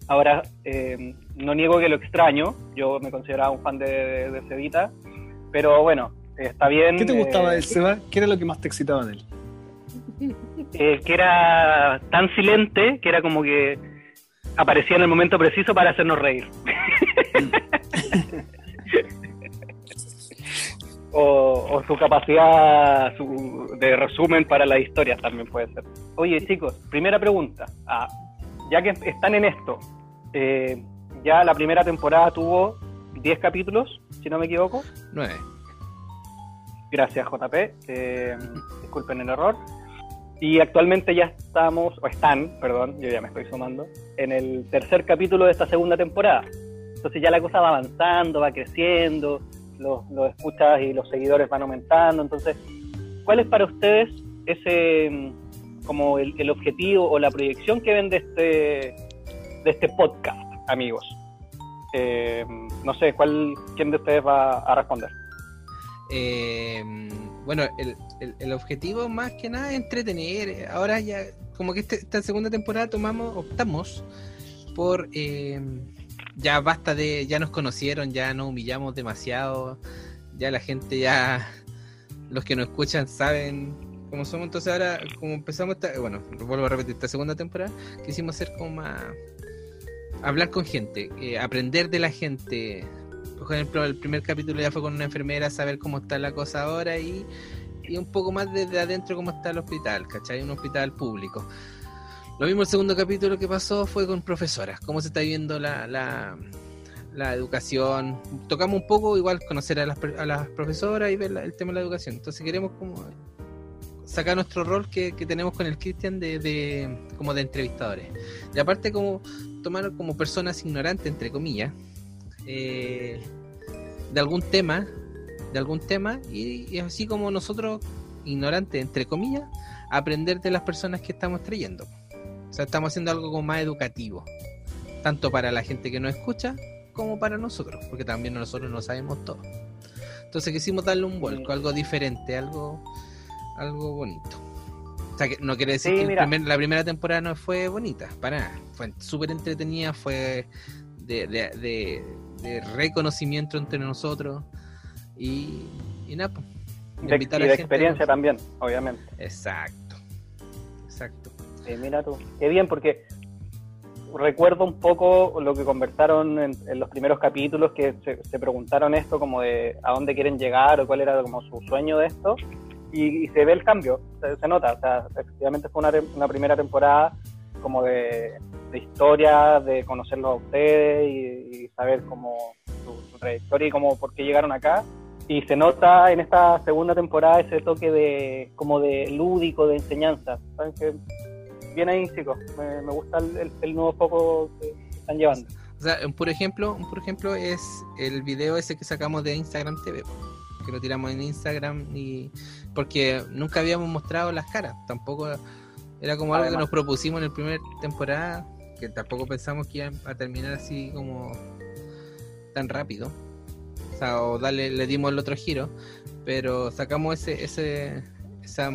Ahora, eh, no niego que lo extraño. Yo me consideraba un fan de, de, de Cevita. Pero bueno, está bien. ¿Qué te gustaba eh, de él, Seba? ¿Qué era lo que más te excitaba de él? eh, que era tan silente que era como que aparecía en el momento preciso para hacernos reír. o, o su capacidad su- de resumen para las historias también puede ser. Oye chicos, primera pregunta. Ah, ya que están en esto, eh, ya la primera temporada tuvo 10 capítulos, si no me equivoco. Nueve. Gracias, JP. Eh, disculpen el error. Y actualmente ya estamos, o están, perdón, yo ya me estoy sumando, en el tercer capítulo de esta segunda temporada. Entonces ya la cosa va avanzando, va creciendo, los, los escuchas y los seguidores van aumentando. Entonces, ¿cuál es para ustedes ese, como el, objetivo o la proyección que ven de este, de este podcast, amigos. Eh, no sé, ¿cuál, ¿quién de ustedes va a responder? Eh, bueno, el, el- el objetivo más que nada es entretener. Ahora ya, como que este- esta segunda temporada tomamos, optamos por eh, ya basta de, ya nos conocieron, ya nos humillamos demasiado, ya la gente ya, los que nos escuchan saben cómo somos. Entonces ahora, como empezamos esta, bueno, vuelvo a repetir, esta segunda temporada, quisimos hacer como más hablar con gente, eh, aprender de la gente. Por ejemplo, el primer capítulo ya fue con una enfermera, saber cómo está la cosa ahora y, y un poco más desde adentro cómo está el hospital, ¿cachai? Un hospital público. Lo mismo el segundo capítulo que pasó fue con profesoras, cómo se está viviendo la, la, la educación. Tocamos un poco igual conocer a las, a las profesoras y ver el tema de la educación. Entonces queremos como sacar nuestro rol que, que tenemos con el Cristian de, de- como de entrevistadores. Y aparte como tomar como personas ignorantes, entre comillas, eh, de algún tema, de algún tema, y, y así como nosotros, ignorantes, entre comillas, aprender de las personas que estamos trayendo. O sea, estamos haciendo algo como más educativo, tanto para la gente que nos escucha como para nosotros, porque también nosotros no sabemos todo. Entonces quisimos darle un vuelco, algo diferente, algo, algo bonito. O sea, que no quiere decir Sí, que primer- la primera temporada no fue bonita, para nada. Fue súper entretenida, fue de, de, de- de reconocimiento entre nosotros y, y nada, pues, De, y de experiencia también, obviamente. Exacto, exacto. Sí, mira tú, qué bien, porque recuerdo un poco lo que conversaron en, en los primeros capítulos, que se, se preguntaron esto como de a dónde quieren llegar o cuál era como su sueño de esto, y, y se ve el cambio, se, se nota, o sea, efectivamente fue una, una primera temporada como de, de historia, de conocerlos a ustedes y, y saber como su, su trayectoria y como por qué llegaron acá. Y se nota en esta segunda temporada ese toque de como de lúdico, de enseñanza. ¿Saben que Bien ahí, chicos. Me, me gusta el, el- el nuevo foco que están llevando. O sea, un puro ejemplo, un puro ejemplo es el video ese que sacamos de Instagram TV, que lo tiramos en Instagram y porque nunca habíamos mostrado las caras, tampoco era como algo que nos propusimos en la primera temporada, que tampoco pensamos que iba a terminar así como tan rápido. O sea, o darle, le dimos el otro giro, pero sacamos ese, ese, esa,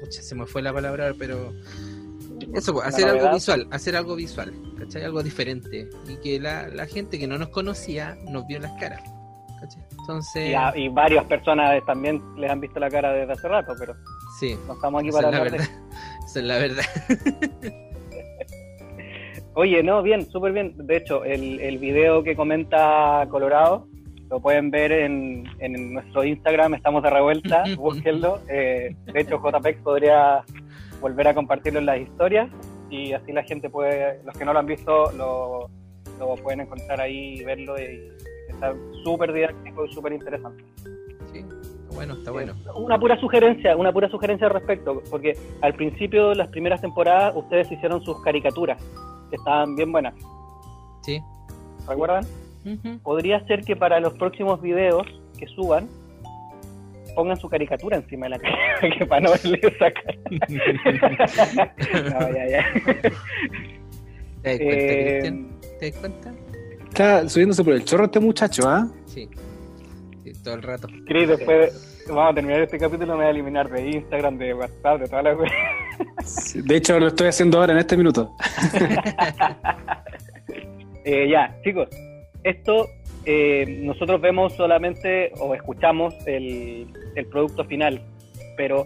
pucha, se me fue la palabra, pero eso, pues, hacer algo visual, hacer algo visual, ¿cachai? Algo diferente. Y que la, la gente que no nos conocía nos vio las caras, ¿cachai? Entonces, Y, a- y varias personas también les han visto la cara desde hace rato, pero sí, no estamos aquí esa para es la hablar de verdad. Esa es la verdad. Oye, no, bien, súper bien. De hecho, el, el video que comenta Colorado lo pueden ver en, en nuestro Instagram, estamos de revuelta, búsquenlo. Eh, de hecho, JPEX podría volver a compartirlo en las historias y así la gente puede, los que no lo han visto, lo, lo pueden encontrar ahí y verlo y está súper didáctico y súper interesante. Sí, está bueno, está bueno. Una pura sugerencia, una pura sugerencia al respecto, porque al principio de las primeras temporadas ustedes hicieron sus caricaturas, que estaban bien buenas, Sí. ¿recuerdan? Podría ser que para los próximos videos que suban pongan su caricatura encima de la cara, que para no verle esa cara. no, ya, ya. ¿Te das cuenta, Eh, Cristian? ¿Te das cuenta? Está subiéndose por el chorro este muchacho, ¿ah? Sí. Sí, todo el rato. Chris, después vamos a terminar este capítulo, me voy a eliminar de Instagram, de WhatsApp, de todas las cosas. Sí, De hecho, lo estoy haciendo ahora en este minuto. Eh, ya, chicos, esto eh, nosotros vemos solamente o escuchamos el, el producto final, pero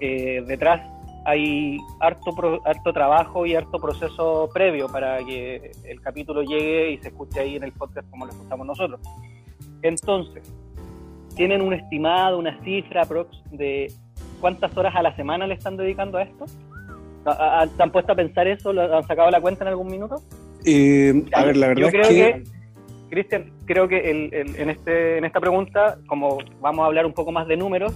eh, detrás hay harto, pro- harto trabajo y harto proceso previo para que el capítulo llegue y se escuche ahí en el podcast como lo escuchamos nosotros. Entonces, ¿tienen un estimado, una cifra prox de cuántas horas a la semana le están dedicando a esto? ¿A- a- ¿Se han puesto a pensar eso? ¿Lo han sacado la cuenta en algún minuto? Eh, a ver, la Yo verdad creo es que, Cristian, creo que el- el- en, este, en esta pregunta, como vamos a hablar un poco más de números,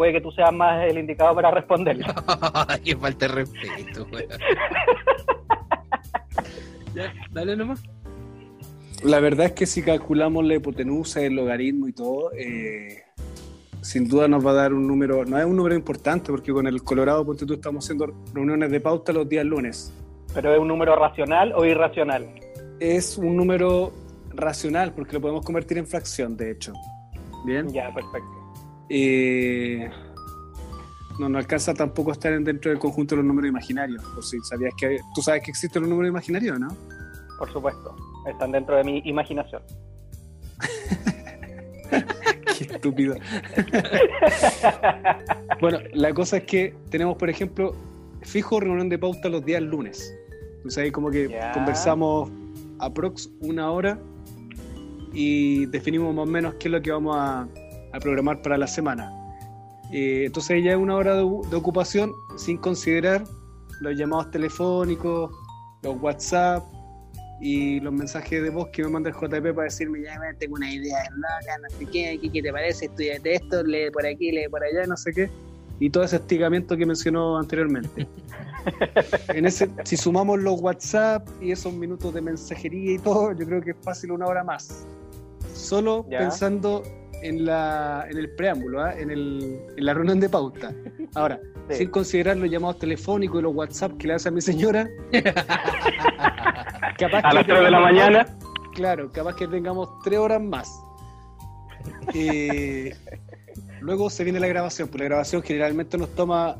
puede que tú seas más el indicado para responderla. Qué falta de respeto, weón. ya, dale nomás. la verdad es que si calculamos la hipotenusa, el logaritmo y todo, eh, sin duda nos va a dar un número, no es un número importante porque con el Colorado, ponte tú, estamos haciendo reuniones de pauta los días lunes. ¿Pero es un número racional o irracional? Es un número racional porque lo podemos convertir en fracción, de hecho. Bien. Ya, perfecto. Eh, no, no alcanza tampoco a estar dentro del conjunto de los números imaginarios. Por si sabías que tú sabes que existen los números imaginarios, ¿no? Por supuesto, están dentro de mi imaginación. Qué estúpido. bueno, la cosa es que tenemos, por ejemplo, fijo reunión de pauta los días lunes. Entonces ahí como que Ya. conversamos aprox una hora y definimos más o menos qué es lo que vamos a, a programar para la semana. Eh, entonces ya es una hora de, de ocupación sin considerar los llamados telefónicos, los WhatsApp y los mensajes de voz que me manda el JP para decirme, ya tengo una idea loca, no sé qué, ¿qué, qué te parece? Estudiate esto, lee por aquí, lee por allá, no sé qué. Y todo ese estigamiento que mencionó anteriormente. en ese, si sumamos los WhatsApp y esos minutos de mensajería y todo, yo creo que es fácil una hora más. Solo Ya. pensando en, la, en el preámbulo, ¿ah? en, el, en la reunión de pauta. Ahora, Sí. sin considerar los llamados telefónicos y los WhatsApp que le hace a mi señora, capaz A las 3 de la mañana. Claro, capaz que tengamos tres horas más. Eh, luego se viene la grabación, pues la grabación generalmente nos toma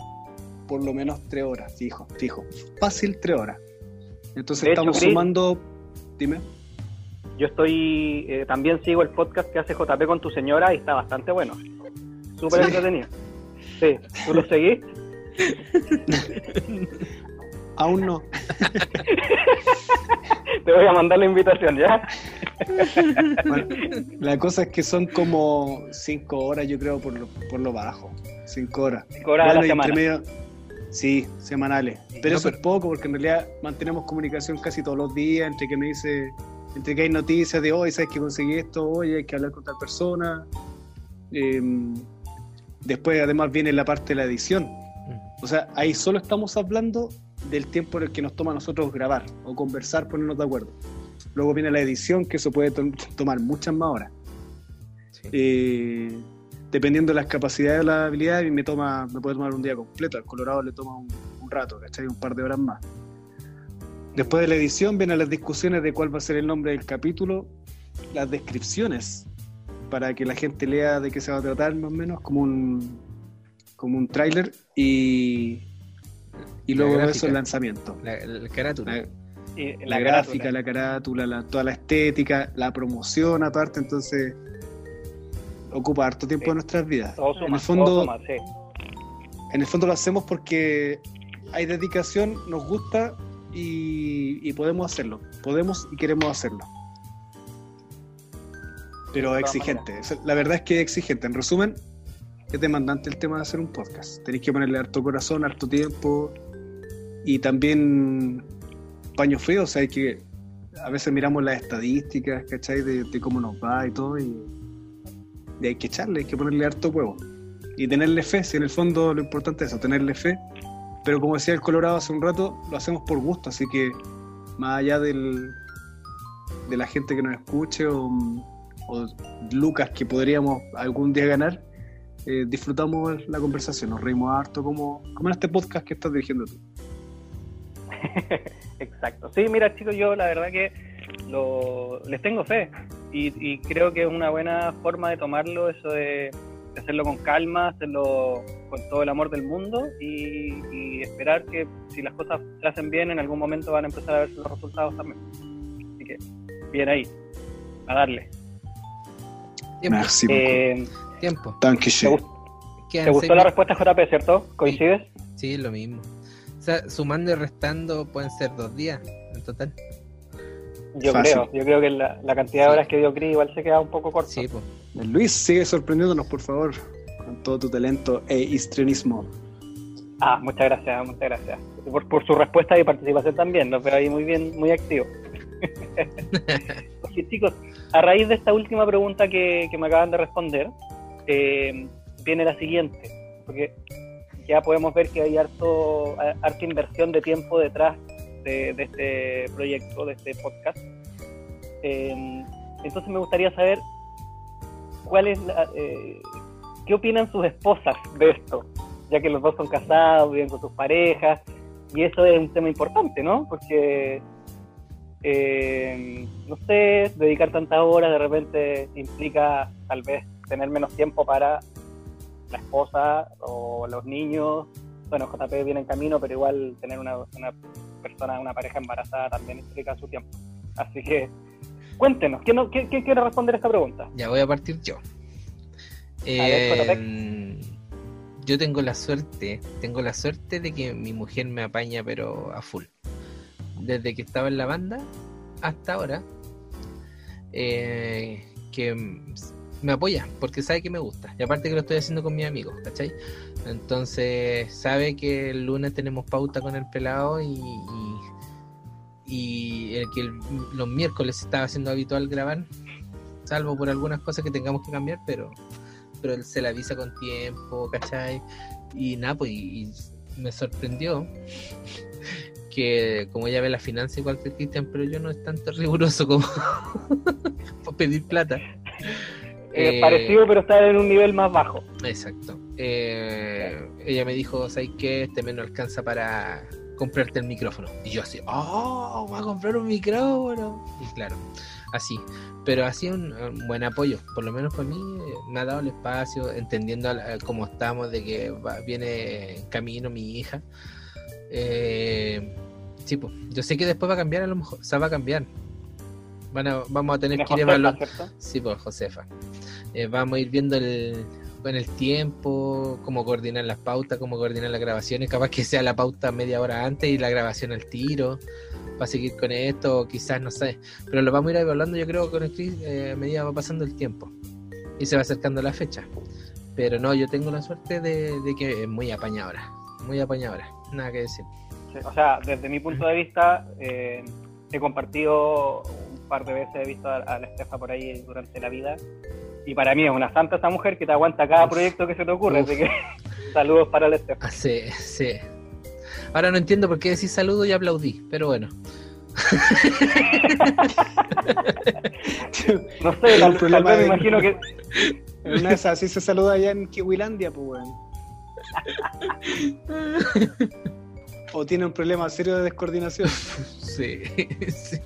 por lo menos tres horas, fijo, fijo. Fácil tres horas. Entonces De estamos sumando. Dime. Yo estoy, eh, también sigo el podcast que hace JP con tu señora y está bastante bueno. Súper Sí. entretenido. Sí, ¿tú lo seguís? Aún no. Te voy a mandar la invitación, ¿ya? Bueno, la cosa es que son como cinco horas, yo creo, por lo, por lo bajo. Cinco horas. Cinco horas a la Bueno, entre semana. medio- sí, semanales. Pero No, eso pero- es poco, porque en realidad mantenemos comunicación casi todos los días, entre que me dice, entre que hay noticias de hoy, sabes que conseguí esto, hoy hay que hablar con tal persona. Em, después además viene la parte de la edición. O sea, ahí solo estamos hablando del tiempo en el que nos toma a nosotros grabar o conversar, ponernos de acuerdo. Luego viene la edición, que eso puede to- tomar muchas más horas. Sí. Eh, dependiendo de las capacidades o las habilidades, me toma, me puede tomar un día completo. Al Colorado le toma un, un rato, ¿cachai? Un par de horas más. Después de la edición vienen las discusiones de cuál va a ser el nombre del capítulo, las descripciones, para que la gente lea de qué se va a tratar, más o menos, como un, como un tráiler, y, y luego gráfica. eso el lanzamiento. La, la carátula. La, la gráfica, la carátula, la- toda la estética, la promoción aparte, entonces ocupa harto tiempo Sí. de nuestras vidas. Todo suma, en el fondo, todo suma, sí. en el fondo lo hacemos porque hay dedicación, nos gusta y, y podemos hacerlo. Podemos y queremos hacerlo. Pero exigente. La verdad es que es exigente. En resumen, es demandante el tema de hacer un podcast. Tenéis que ponerle harto corazón, harto tiempo y también paño frío. O sea, hay que. A veces miramos las estadísticas, ¿cachai? De, de cómo nos va y todo. Y, y hay que echarle, hay que ponerle harto huevo y tenerle fe, si en el fondo lo importante es eso, tenerle fe. Pero como decía el Colorado hace un rato, lo hacemos por gusto, así que más allá del, de la gente que nos escuche o, lucas que podríamos algún día ganar, eh, disfrutamos la conversación, nos reímos harto como, como en este podcast que estás dirigiendo tú. Exacto. Sí, mira, chicos, yo la verdad que lo, les tengo fe y, creo que es una buena forma de tomarlo, eso de hacerlo con calma, hacerlo con todo el amor del mundo y, y esperar que si las cosas se hacen bien, en algún momento van a empezar a ver los resultados también. Así que, bien ahí, a darle. Tiempo. Merci Eh, Tiempo. ¿te, te gustó la respuesta JP, cierto? ¿Coincides? Sí, lo mismo. O sea, sumando y restando pueden ser dos días en total. Yo Fácil. creo, yo creo que la, la cantidad de horas que dio Cris igual se queda un poco corta. Sí, pues. Luis, sigue sorprendiéndonos, por favor, con todo tu talento e histrionismo. Ah, muchas gracias, muchas gracias. Por, por su respuesta y participación también, los veo ahí muy bien, muy activo. Oye, chicos, a raíz de esta última pregunta que, que me acaban de responder, eh, viene la siguiente, porque ya podemos ver que hay harto, harta inversión de tiempo detrás de, de este proyecto, de este podcast. Eh, entonces me gustaría saber cuál es la, eh, ¿qué opinan sus esposas de esto? Ya que los dos son casados, viven con sus parejas, y eso es un tema importante, ¿no? Porque, eh, no sé, dedicar tantas horas de repente implica tal vez tener menos tiempo para la esposa o los niños. Bueno, JP viene en camino, pero igual tener una, una persona, una pareja embarazada también implica su tiempo. Así que, cuéntenos, ¿quién, quién, quién quiere responder esta pregunta? Ya voy a partir yo. ver, Eh, yo tengo la suerte, tengo la suerte de que mi mujer me apaña pero a full. Desde que estaba en la banda hasta ahora, eh, que me apoya porque sabe que me gusta. Y aparte que lo estoy haciendo con mis amigos, ¿cachai? Entonces sabe que el lunes tenemos pauta con el pelado y, y, y el que el- los miércoles estaba haciendo habitual grabar, salvo por algunas cosas que tengamos que cambiar, pero pero él se la avisa con tiempo, ¿cachai? Y nada, pues y, y me sorprendió que como ella ve la finanza igual que Cristian, pero yo no es tanto riguroso como pedir plata. Eh, Eh, parecido, pero está en un nivel más bajo. Exacto. Eh, ella me dijo, ¿sabes qué? Este mes no alcanza para comprarte el micrófono. Y yo así, ¡oh! ¡Va a comprar un micrófono! Y claro, así. Pero ha sido un, un buen apoyo. Por lo menos para mí eh, me ha dado el espacio, entendiendo al- cómo estamos, de que va- viene en camino mi hija. Eh, sí, pues, yo sé que después va a cambiar a lo mejor. O sea, va a cambiar. Van a- vamos a tener que ir Josefa, evaluando. Sí, pues Josefa. Eh, vamos a ir viendo el, con el tiempo, cómo coordinar las pautas, cómo coordinar las grabaciones. Capaz que sea la pauta media hora antes y la grabación al tiro. Para seguir con esto, quizás no sé. Pero lo vamos a ir evaluando, yo creo, con el Chris eh, a medida va pasando el tiempo. Y se va acercando la fecha. Pero no, yo tengo la suerte de, de que es muy apañadora. Muy apañadora. Nada que decir. O sea, desde mi punto de vista, eh, he compartido un par de veces, he visto a, a la Estefa por ahí durante la vida. Y para mí es una santa esa mujer que te aguanta cada Uf. proyecto que se te ocurre. Uf. Así que saludos para la Estefa. Ah, sí, sí. Ahora no entiendo por qué decir saludo y aplaudí, pero bueno. No sé, El tal, problema tal vez me imagino que En esas, así se saluda allá en Kiwilandia, pues, weón. O tiene un problema serio de descoordinación. Sí, sí.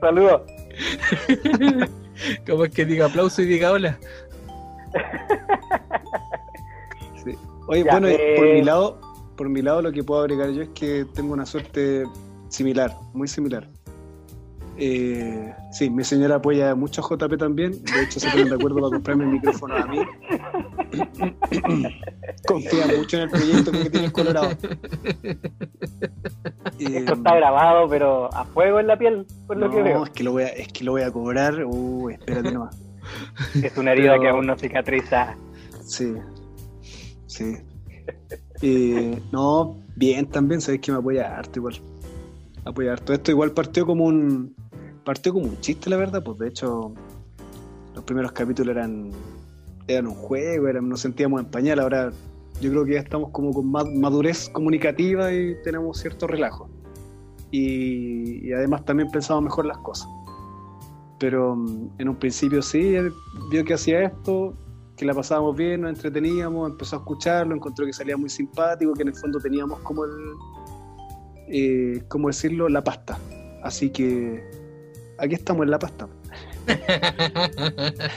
saludos. ¿Cómo es que diga aplauso y diga hola? Sí. Oye, Ya, bueno, eh, por mi lado, por mi lado lo que puedo agregar yo es que tengo una suerte similar, muy similar. Eh, sí, mi señora apoya mucho a JP también. De hecho, se ponen de acuerdo para comprarme el micrófono a mí. Confía mucho en el proyecto que tiene el Colorado. Eh, Esto está grabado, pero a fuego en la piel, por lo que no, veo. es que lo voy a, es que lo voy a cobrar. Uy, espérate nomás. Es una herida pero- que aún no cicatriza. Sí, sí. Eh, no, bien también, sabes que me apoya harto igual. Apoya harto. Esto igual partió como un partió como un chiste, la verdad, pues de hecho los primeros capítulos eran eran un juego, eran, nos sentíamos en pañal, ahora yo creo que ya estamos como con madurez comunicativa y tenemos cierto relajo. Y, y además también pensamos mejor las cosas. Pero mm, en un principio sí, vio que hacía esto, que la pasábamos bien, nos entreteníamos, empezó a escucharlo, encontró que salía muy simpático, que en el fondo teníamos como el, eh, ¿cómo decirlo? La pasta. Así que aquí estamos en la pasta.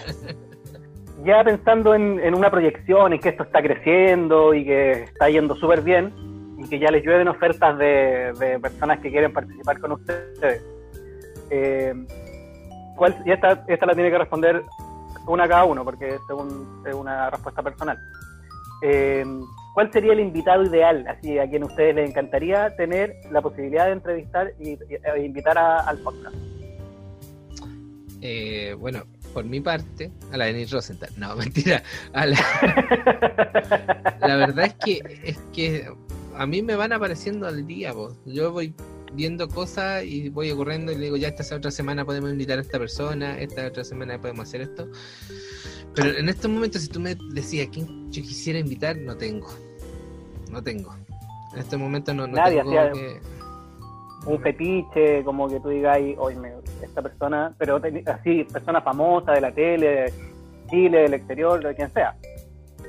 Ya pensando en, una proyección, en que esto está creciendo y que está yendo súper bien, y que ya les llueven ofertas de, personas que quieren participar con ustedes. Eh, ¿cuál, y esta, esta la tiene que responder una cada uno, porque es, un- una respuesta personal. Eh, ¿Cuál sería el invitado ideal, así a quien a ustedes les encantaría tener la posibilidad de entrevistar y- e invitar a- al podcast? Eh, bueno, por mi parte, a la Denise Rosenthal. No, mentira. A la, la verdad es que es que a mí me van apareciendo al día, vos. Yo voy viendo cosas y voy ocurriendo y le digo, ya esta otra semana podemos invitar a esta persona, esta otra semana podemos hacer esto. Pero en estos momentos, si tú me decías quién yo quisiera invitar, no tengo. No tengo. En este momento no, no Nadie tengo que- un fetiche, como que tú digas, hoy esta persona, pero así, persona famosa de la tele, de Chile, del exterior, de quien sea.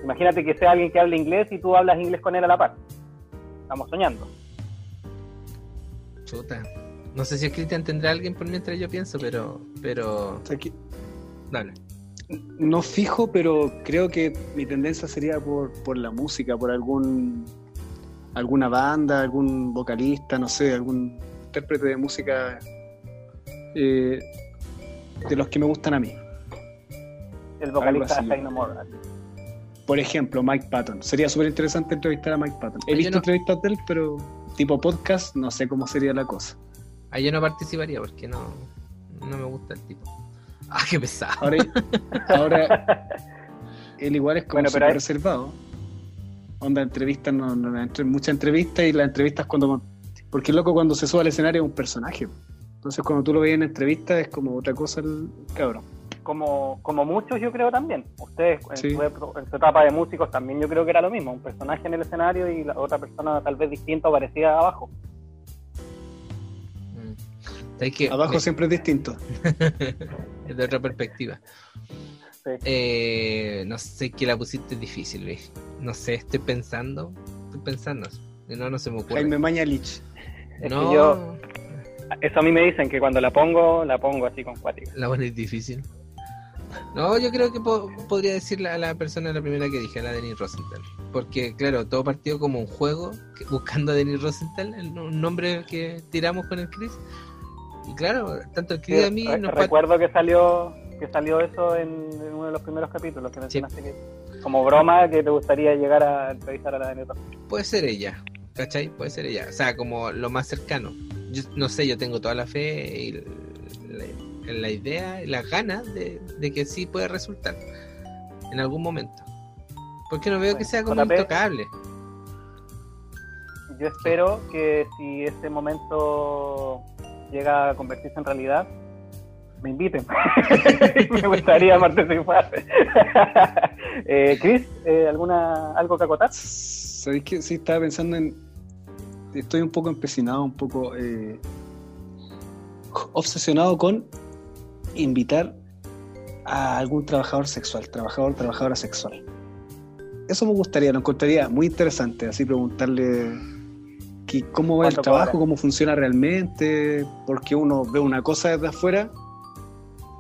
Imagínate que sea alguien que hable inglés y tú hablas inglés con él a la par. Estamos soñando. Chuta. No sé si es Cristian tendrá alguien por mientras yo pienso, pero. pero... Dale. no fijo, pero creo que mi tendencia sería por, por la música, por algún alguna banda, algún vocalista, no sé, algún intérprete de música eh, de los que me gustan a mí. El vocalista de Faith No More. Por ejemplo, Mike Patton. Sería súper interesante entrevistar a Mike Patton. He visto no- entrevistas de él, pero tipo podcast, no sé cómo sería la cosa. Ahí yo no participaría porque no, no me gusta el tipo. Ah, qué pesado. Ahora, ahora él igual es como Bueno, pero súper hay- reservado. Onda, entrevistas, no, no, muchas entrevistas y las entrevistas cuando... Porque el loco cuando se sube al escenario es un personaje. Entonces cuando tú lo ves en entrevistas es como otra cosa el cabrón. Como, como muchos yo creo también. Ustedes en, Sí. su, ep- en su etapa de músicos también yo creo que era lo mismo. Un personaje en el escenario y la otra persona tal vez distinta o parecida abajo. Mm. Abajo Me- siempre es distinto. es de otra perspectiva. Sí. Eh, no sé que la pusiste difícil. No sé, estoy pensando. Estoy pensando. No, no se me ocurre. Jaime Mañalich. Es que no, yo- Eso a mí me dicen que cuando la pongo, la pongo así con cuática. la buena es difícil. No, yo creo que po- podría decir a la persona la primera que dije, a la Denis Rosenthal. Porque, claro, todo partió como un juego, que- buscando a Denis Rosenthal, el, un nombre que tiramos con el Chris. Y claro, tanto el Chris a mí Re- nos recuerdo que salió que salió eso en, en uno de los primeros capítulos que mencionaste que como broma que te gustaría llegar a entrevistar a la Daniela. puede ser ella, ¿cachai? Puede ser ella, o sea, como lo más cercano. Yo no sé, yo tengo toda la fe y la, la idea y las ganas de, de que sí puede resultar en algún momento. Porque no veo que sea como JP. intocable. Yo espero que si ese momento llega a convertirse en realidad, me inviten. me gustaría participar. eh, Chris, eh, ¿alguna, ¿algo que acotar? ¿Sabéis que sí estaba pensando en. Estoy un poco empecinado, un poco eh, obsesionado con invitar a algún trabajador sexual, trabajador, trabajadora sexual. Eso me gustaría, lo encontraría muy interesante, así preguntarle que, cómo va el ¿Cuánto trabajo, cobra? cómo funciona realmente, porque uno ve una cosa desde afuera,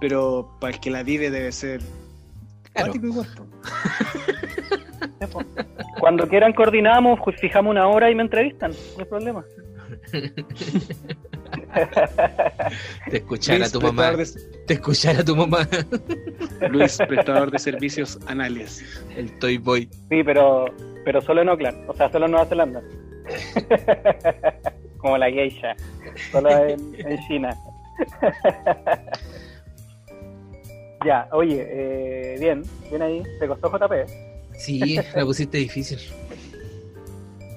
pero para el que la vive debe ser Claro. Cuando quieran coordinamos, pues, fijamos una hora y me entrevistan, no hay problema. Te escuchara Luis, tu mamá. prestador de- Te escuchara tu mamá. Luis, prestador de servicios anales. El Toy Boy. Sí, pero, pero solo en Oakland, o sea, solo en Nueva Zelanda. Como la geisha, solo en, en China. Ya, oye, eh, bien, bien ahí, te costó JP. Sí, la pusiste difícil.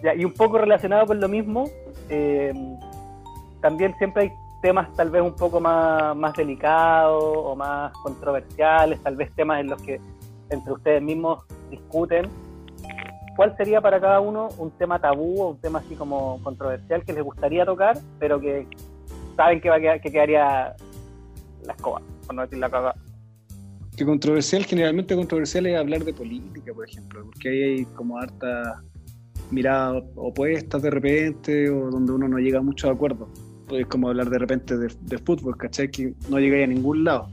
Ya, y un poco relacionado con lo mismo, eh, también siempre hay temas tal vez un poco más, más delicados o más controversiales, tal vez temas en los que entre ustedes mismos discuten. ¿Cuál sería para cada uno un tema tabú o un tema así como controversial que les gustaría tocar, pero que saben que, va a quedar- que quedaría la escoba, por no decir la caga? Que controversial, generalmente controversial es hablar de política, por ejemplo, porque ahí hay como hartas miradas opuestas de repente, o donde uno no llega a acuerdo. Es como hablar de repente de, de fútbol, ¿cachai? Que no llegáis a ningún lado.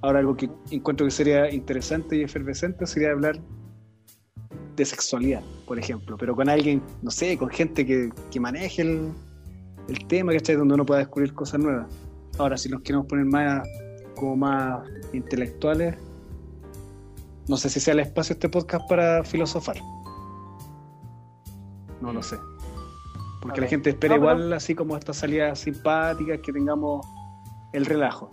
Ahora algo que encuentro que sería interesante y efervescente sería hablar de sexualidad, por ejemplo, pero con alguien, no sé, con gente que, que maneje el, el tema, ¿cachai? Donde uno pueda descubrir cosas nuevas. Ahora, si nos queremos poner más como más intelectuales, no sé si sea el espacio este podcast para filosofar. No lo sé. Porque la gente espera No, pero- igual así como estas salidas simpáticas, que tengamos el relajo.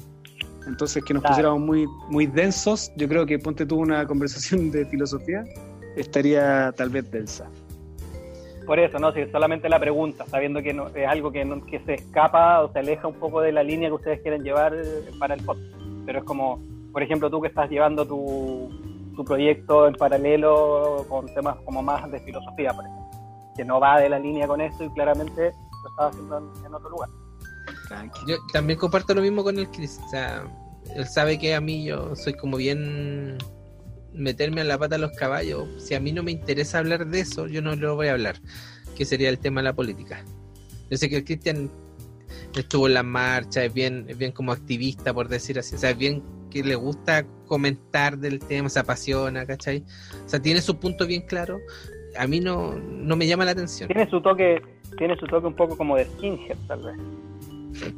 Entonces que nos Claro. pusiéramos muy, muy densos, yo creo que ponte tú una conversación de filosofía, estaría tal vez densa. Por eso, ¿no? Si solamente la pregunta, sabiendo que no, es algo que, no- que se escapa o se aleja un poco de la línea que ustedes quieren llevar eh, para el podcast. Pero es como, por ejemplo, tú que estás llevando tu, tu proyecto en paralelo con temas como más de filosofía, por ejemplo, que no va de la línea con esto y claramente lo estás haciendo en, otro lugar. Yo también comparto lo mismo con el Chris. O sea, él sabe que a mí yo soy como bien meterme a la pata a los caballos. Si a mí no me interesa hablar de eso, yo no lo voy a hablar, que sería el tema de la política. Yo sé que el Cristian estuvo en la marcha, es bien, es bien como activista, por decir así, o sea, es bien que le gusta comentar del tema, se apasiona, ¿cachai? O sea, tiene su punto bien claro. A mí no, no me llama la atención. Tiene su toque, tiene su toque un poco como de skinhead, tal vez.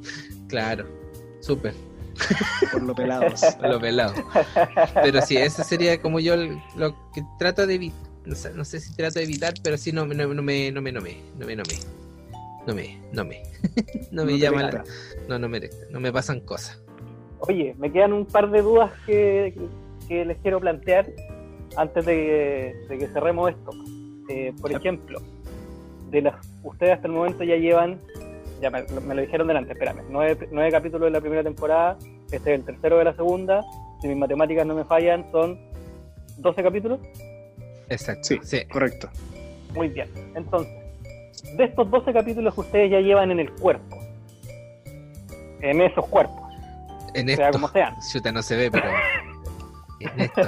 Claro, súper. Por lo pelados. Por lo pelado. Pero sí, eso sería como yo lo que trato de evitar. No sé, no sé si trato de evitar, pero sí no, no, no me, no me, no me, no me, no me, no me, no me, no me llama la, no, no me, no me pasan cosas. Oye, me quedan un par de dudas que, que les quiero plantear antes de, de que cerremos esto. Eh, por ejemplo, de las, ustedes hasta el momento ya llevan, ya me, me lo dijeron delante, espérame, nueve, nueve capítulos de la primera temporada, este es el tercero de la segunda, si mis matemáticas no me fallan, son 12 capítulos. Exacto. Sí, Sí. correcto. Muy bien, entonces, de estos 12 capítulos que ustedes ya llevan en el cuerpo, en esos cuerpos, En sea esto. como sean. Chuta, no se ve, pero. En esto.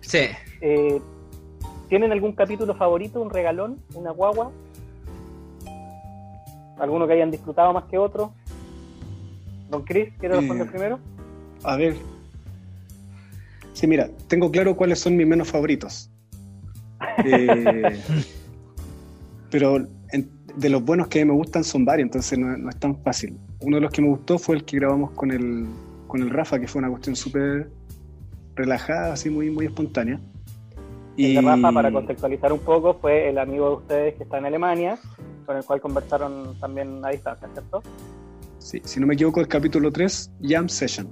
Sí. Eh, ¿Tienen algún capítulo favorito, un regalón, una guagua? ¿Alguno que hayan disfrutado más que otro? Don Chris, ¿quiere responder Eh, primero? A ver. Sí, mira, tengo claro cuáles son mis menos favoritos. Eh, pero en- de los buenos que me gustan son varios, entonces no, no es tan fácil. Uno de los que me gustó fue el que grabamos con el, con el Rafa, que fue una cuestión súper relajada, así muy, muy espontánea. El de Rafa, para contextualizar un poco, fue el amigo de ustedes que está en Alemania, con el cual conversaron también a distancia, ¿cierto? sí, si no me equivoco, el capítulo 3, Jam Session.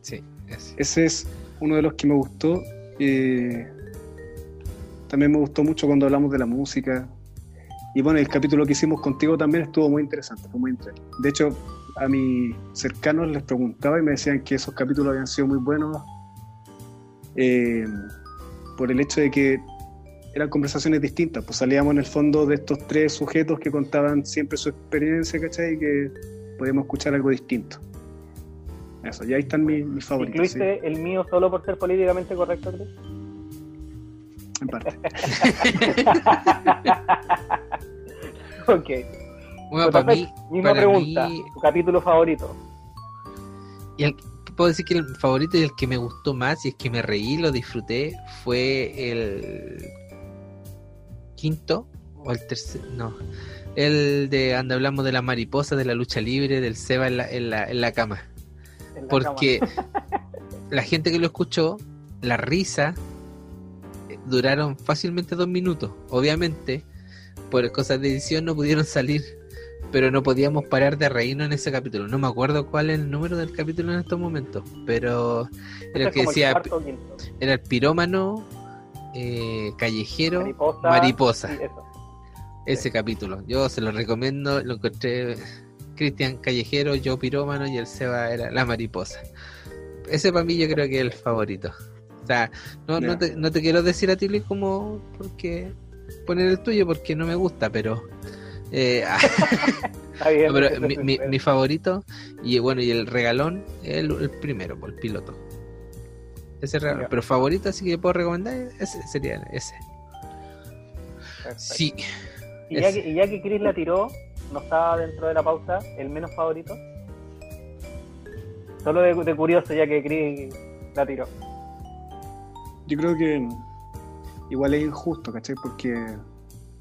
Sí. ese. Ese es uno de los que me gustó. eh, también me gustó mucho cuando hablamos de la música. Y bueno, el capítulo que hicimos contigo también estuvo muy interesante, fue muy interesante. De hecho, a mis cercanos les preguntaba y me decían que esos capítulos habían sido muy buenos eh, por el hecho de que eran conversaciones distintas. Pues salíamos en el fondo de estos tres sujetos que contaban siempre su experiencia, ¿cachai? Y que podíamos escuchar algo distinto. Eso, y ahí están mis, mis favoritos. sí, ¿Incluiste el mío solo por ser políticamente correcto, Chris? en parte. ok. Bueno, Pues, para Tapet, mí. misma para pregunta. mí- ¿Tu capítulo favorito? Y el, puedo decir que el favorito y el que me gustó más y es que me reí, lo disfruté, fue el quinto o el tercer, no, el de donde hablamos de la mariposa, de la lucha libre, del Seba en la, en la, en la cama. En la Porque la gente que lo escuchó, la risa, eh, duraron fácilmente dos minutos. Obviamente, por cosas de edición no pudieron salir, pero no podíamos parar de reírnos en ese capítulo. No me acuerdo cuál es el número del capítulo en estos momentos, pero era el que decía, quinto. era el pirómano, eh, callejero, Mariposa. mariposa. Sí, eso. ese capítulo. Yo se lo recomiendo, lo encontré Cristian Callejero, yo pirómano y el Seba era la mariposa. Ese para mí yo creo que es el favorito. O sea, no, no, te, no te quiero decir a ti Luis como porque poner el tuyo porque no me gusta, pero eh, Está bien. no, pero ese mi, favorito y bueno y el regalón el, el primero, por el piloto. Ese regalón, Ya. pero favorito así que puedo recomendar ese sería ese. Perfecto. Sí, Y ya, que, y ya que Chris la tiró, no estaba dentro de la pauta, el menos favorito. Solo de, de curioso, ya que Chris la tiró. Yo creo que igual es injusto, ¿cachai? Porque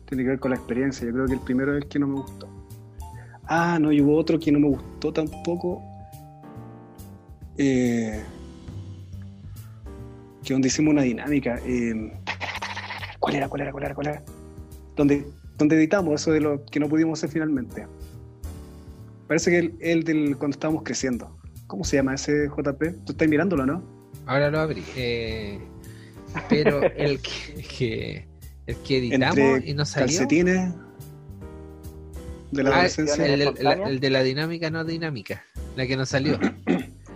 tiene que ver con la experiencia. Yo creo que el primero es el que no me gustó. Ah, no, y hubo otro que no me gustó tampoco. Eh, que donde hicimos una dinámica. eh, ¿Cuál era? ¿Cuál era? ¿Cuál era? ¿Cuál era? Donde, donde editamos eso de lo que no pudimos hacer finalmente. Parece que el, el del cuando estábamos creciendo. ¿Cómo se llama ese JP? Tú estás mirándolo, ¿no? Ahora lo abrí. eh, pero el que, que- el que editamos Entre y no salió. calcetines de la Ah, adolescencia. el, el de la dinámica no dinámica. La que no salió.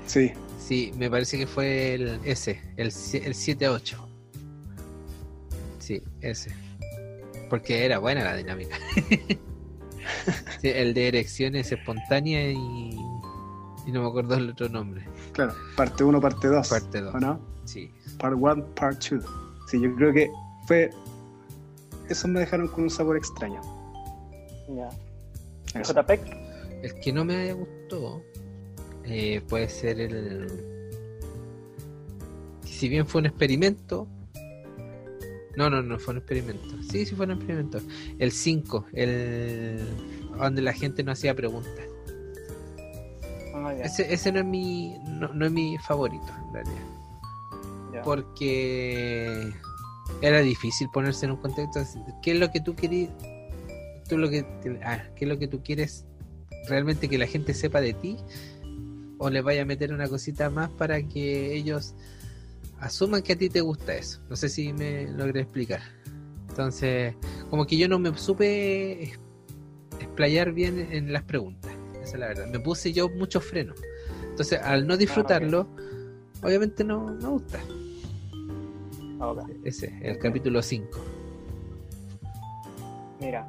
Sí, Sí, me parece que fue el ese, el, el 7-8. Sí, ese. Porque era buena la dinámica. Sí, el de erecciones espontáneas y, Y no me acuerdo el otro nombre. Claro, parte 1, parte 2. Parte 2. ¿O no? Sí. Part 1, part 2. Sí, yo creo que fue. Esos me dejaron con un sabor extraño. Ya. Eso. JPEG, El que no me gustó eh, puede ser el. Si bien fue un experimento. No, no, no fue un experimento. Sí, sí fue un experimento. El 5, el. donde la gente no hacía preguntas. Ah, Ese, ese no es mi. No, no es mi favorito, en realidad. Porque era difícil ponerse en un contexto. ¿Qué es lo que tú querías? Tú lo que, ah, ¿Qué es lo que tú quieres realmente que la gente sepa de ti? ¿O le vaya a meter una cosita más para que ellos asuman que a ti te gusta eso? No sé si me logré explicar. Entonces, como que yo no me supe explayar bien en las preguntas. Esa es la verdad. Me puse yo muchos frenos. Entonces, al no disfrutarlo, obviamente no me gusta. Ah, ok. Ese, el capítulo 5. Mira.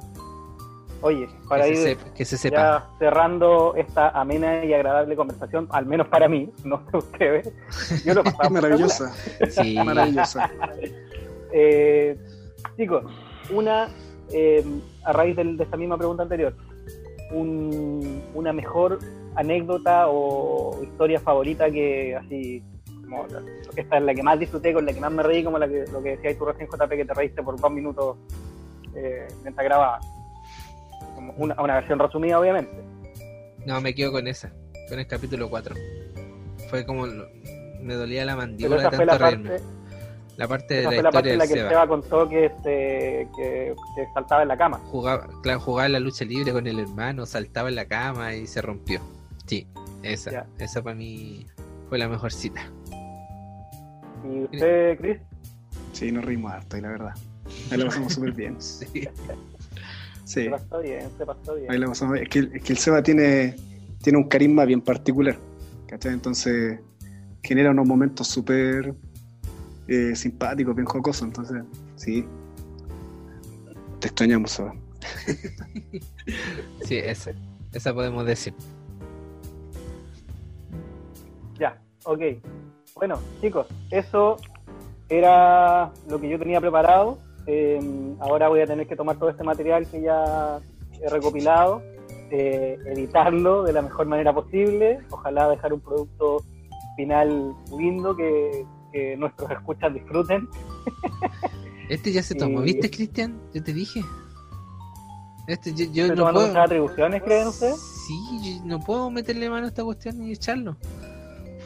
Oye, para que, ir se sepa, que se sepa. ya cerrando esta amena y agradable conversación, al menos para mí, no sé ustedes, yo lo pasaba Maravillosa, Sí, maravillosa. Eh, chicos, una, eh, a raíz del- de esta misma pregunta anterior, un- una mejor anécdota o historia favorita que así, como la- esta es la que más disfruté, con la que más me reí, como la que, lo que decías tú recién, JP, que te reíste por dos minutos eh, mientras grababa. Como una, una versión resumida, obviamente. no, me quedo con esa, con el capítulo 4. Fue como. lo- me dolía la mandíbula de esa fue tanto la reírme. parte, La parte de la fue la parte historia en la que el Seba. Seba contó que, este, que, que saltaba en la cama. Jugaba, claro, jugaba en la lucha libre con el hermano, saltaba en la cama y se rompió. Sí, esa. Ya. Esa para mí fue la mejor cita. ¿Y usted, Chris? Sí, nos reímos harto, y la verdad. Ahí la pasamos súper bien. Sí. Sí, Se pasó bien, se pasó bien. ahí la pasamos bien. Es que, es que el Seba tiene, tiene un carisma bien particular. ¿Cachai? Entonces genera unos momentos súper eh, simpáticos, bien jocosos. Entonces, sí. Te extrañamos, Seba. Sí, esa. Esa podemos decir. Ya, ok. Bueno, chicos, eso era lo que yo tenía preparado. Eh, ahora voy a tener que tomar todo este material que ya he recopilado, eh, editarlo de la mejor manera posible. Ojalá dejar un producto final lindo que, que nuestros escuchas disfruten. Este ya se tomó, Y- ¿viste, Cristian? Yo te dije. Este, yo, yo ¿Estoy no tomando puedo. atribuciones, creen ustedes? Sí, yo no puedo meterle mano a esta cuestión y echarlo.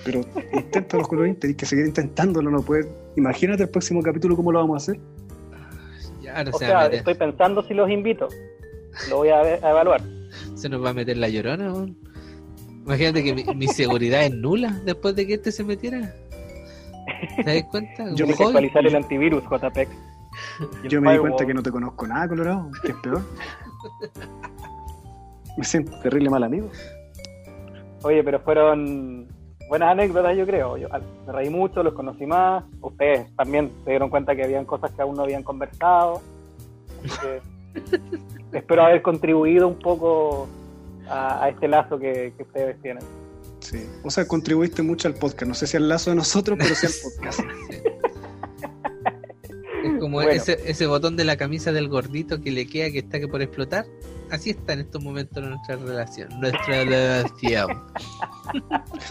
Pero inténtalo, Colorín, tenés que seguir intentándolo, no puedes. Imagínate el próximo capítulo cómo lo vamos a hacer. Ya, ahora O se, va sea, a meter- estoy pensando si los invito. Lo voy a, evaluar. se nos va a meter la llorona. weón. Imagínate que mi, mi seguridad es nula después de que este se metiera. ¿Te das cuenta? Yo que hobby. actualizar el antivirus, JPEG. Yo me di cuenta que no te conozco nada, Colorado, que es peor. Me siento terrible mal amigo. Oye, pero fueron buenas anécdotas, yo creo. Yo, me reí mucho, los conocí más. Ustedes también se dieron cuenta que habían cosas que aún no habían conversado. Así que espero haber contribuido un poco a, a este lazo que, que ustedes tienen. Sí. O sea, contribuiste mucho al podcast. No sé si al lazo de nosotros, pero sí al podcast. Como Bueno. ese, ese botón de la camisa del gordito que le queda que está que por explotar. Así está en estos momentos nuestra relación. Nuestra relación.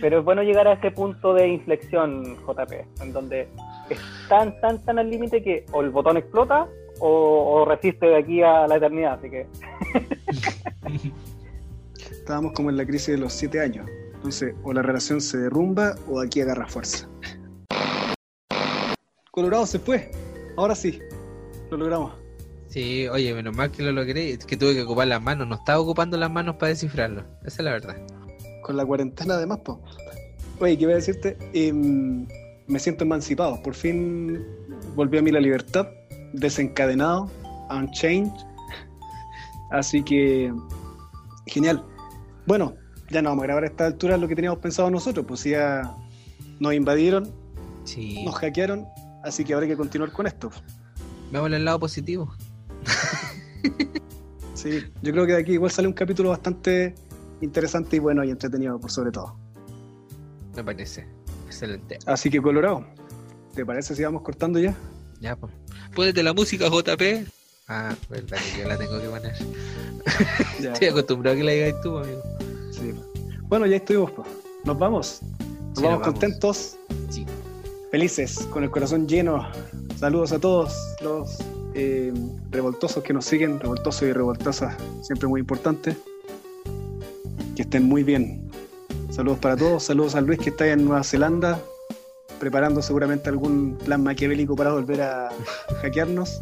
Pero es bueno llegar a ese punto de inflexión, JP, en donde es tan, tan, tan al límite que o el botón explota o, o resiste de aquí a la eternidad. Así que Estábamos como en la crisis de los siete años. Entonces, o la relación se derrumba o aquí agarra fuerza. Colorado se fue. Ahora sí. Lo logramos. Sí, oye, menos mal que lo logré. Es que tuve que ocupar las manos. No estaba ocupando las manos para descifrarlo. Esa es la verdad. Con la cuarentena además, po. Oye, ¿qué iba a decirte? Em, me siento emancipado. Por fin volví a mí la libertad. Desencadenado. Unchained. Así que... Genial. Bueno, ya no vamos a grabar a esta altura lo que teníamos pensado nosotros. Pues ya nos invadieron, Sí. nos hackearon. Así que habrá que continuar con esto. Veamos el lado positivo. Sí, yo creo que de aquí igual sale un capítulo bastante interesante y bueno y entretenido por sobre todo. Me parece. Excelente. Así que Colorado, ¿te parece si vamos cortando ya? Ya, pues. Pónete la música, JP. Ah, verdad que yo la tengo que poner. Estoy acostumbrado a que la digas tú, amigo. Sí. Bueno, ya estuvimos. pues. Nos vamos. Nos Sí, vamos nos vamos. contentos, Sí. Felices, con el corazón lleno. Saludos a todos los eh, revoltosos que nos siguen, revoltosos y revoltosas, siempre muy importante. Que estén muy bien. Saludos para todos. Saludos a Luis que está en Nueva Zelanda, preparando seguramente algún plan maquiavélico para volver a hackearnos.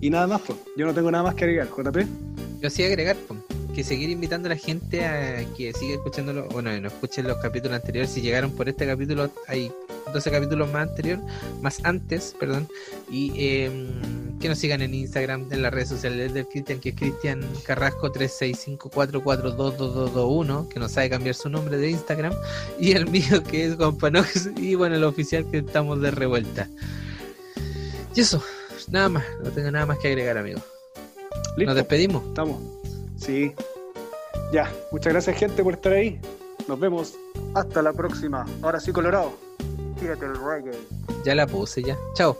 Y nada más, pues. Yo no tengo nada más que agregar, JP. Yo sí agregar po, que seguir invitando a la gente a que siga escuchándolo, bueno, y no escuchen los capítulos anteriores. Si llegaron por este capítulo, hay 12 capítulos más anterior, más antes, perdón. Y eh, que nos sigan en Instagram, en las redes sociales del Cristian, que es Cristian Carrasco 365442221, que no sabe cambiar su nombre de Instagram. Y el mío, que es Juan Panox, y bueno, el oficial que estamos de revuelta. Y eso, nada más, no tengo nada más que agregar, amigo. Listo. Nos despedimos. Estamos. Sí. Ya. Muchas gracias, gente, por estar ahí. Nos vemos. Hasta la próxima. Ahora sí, Colorado. Tírate el reggae. Ya la puse, ya. Chao.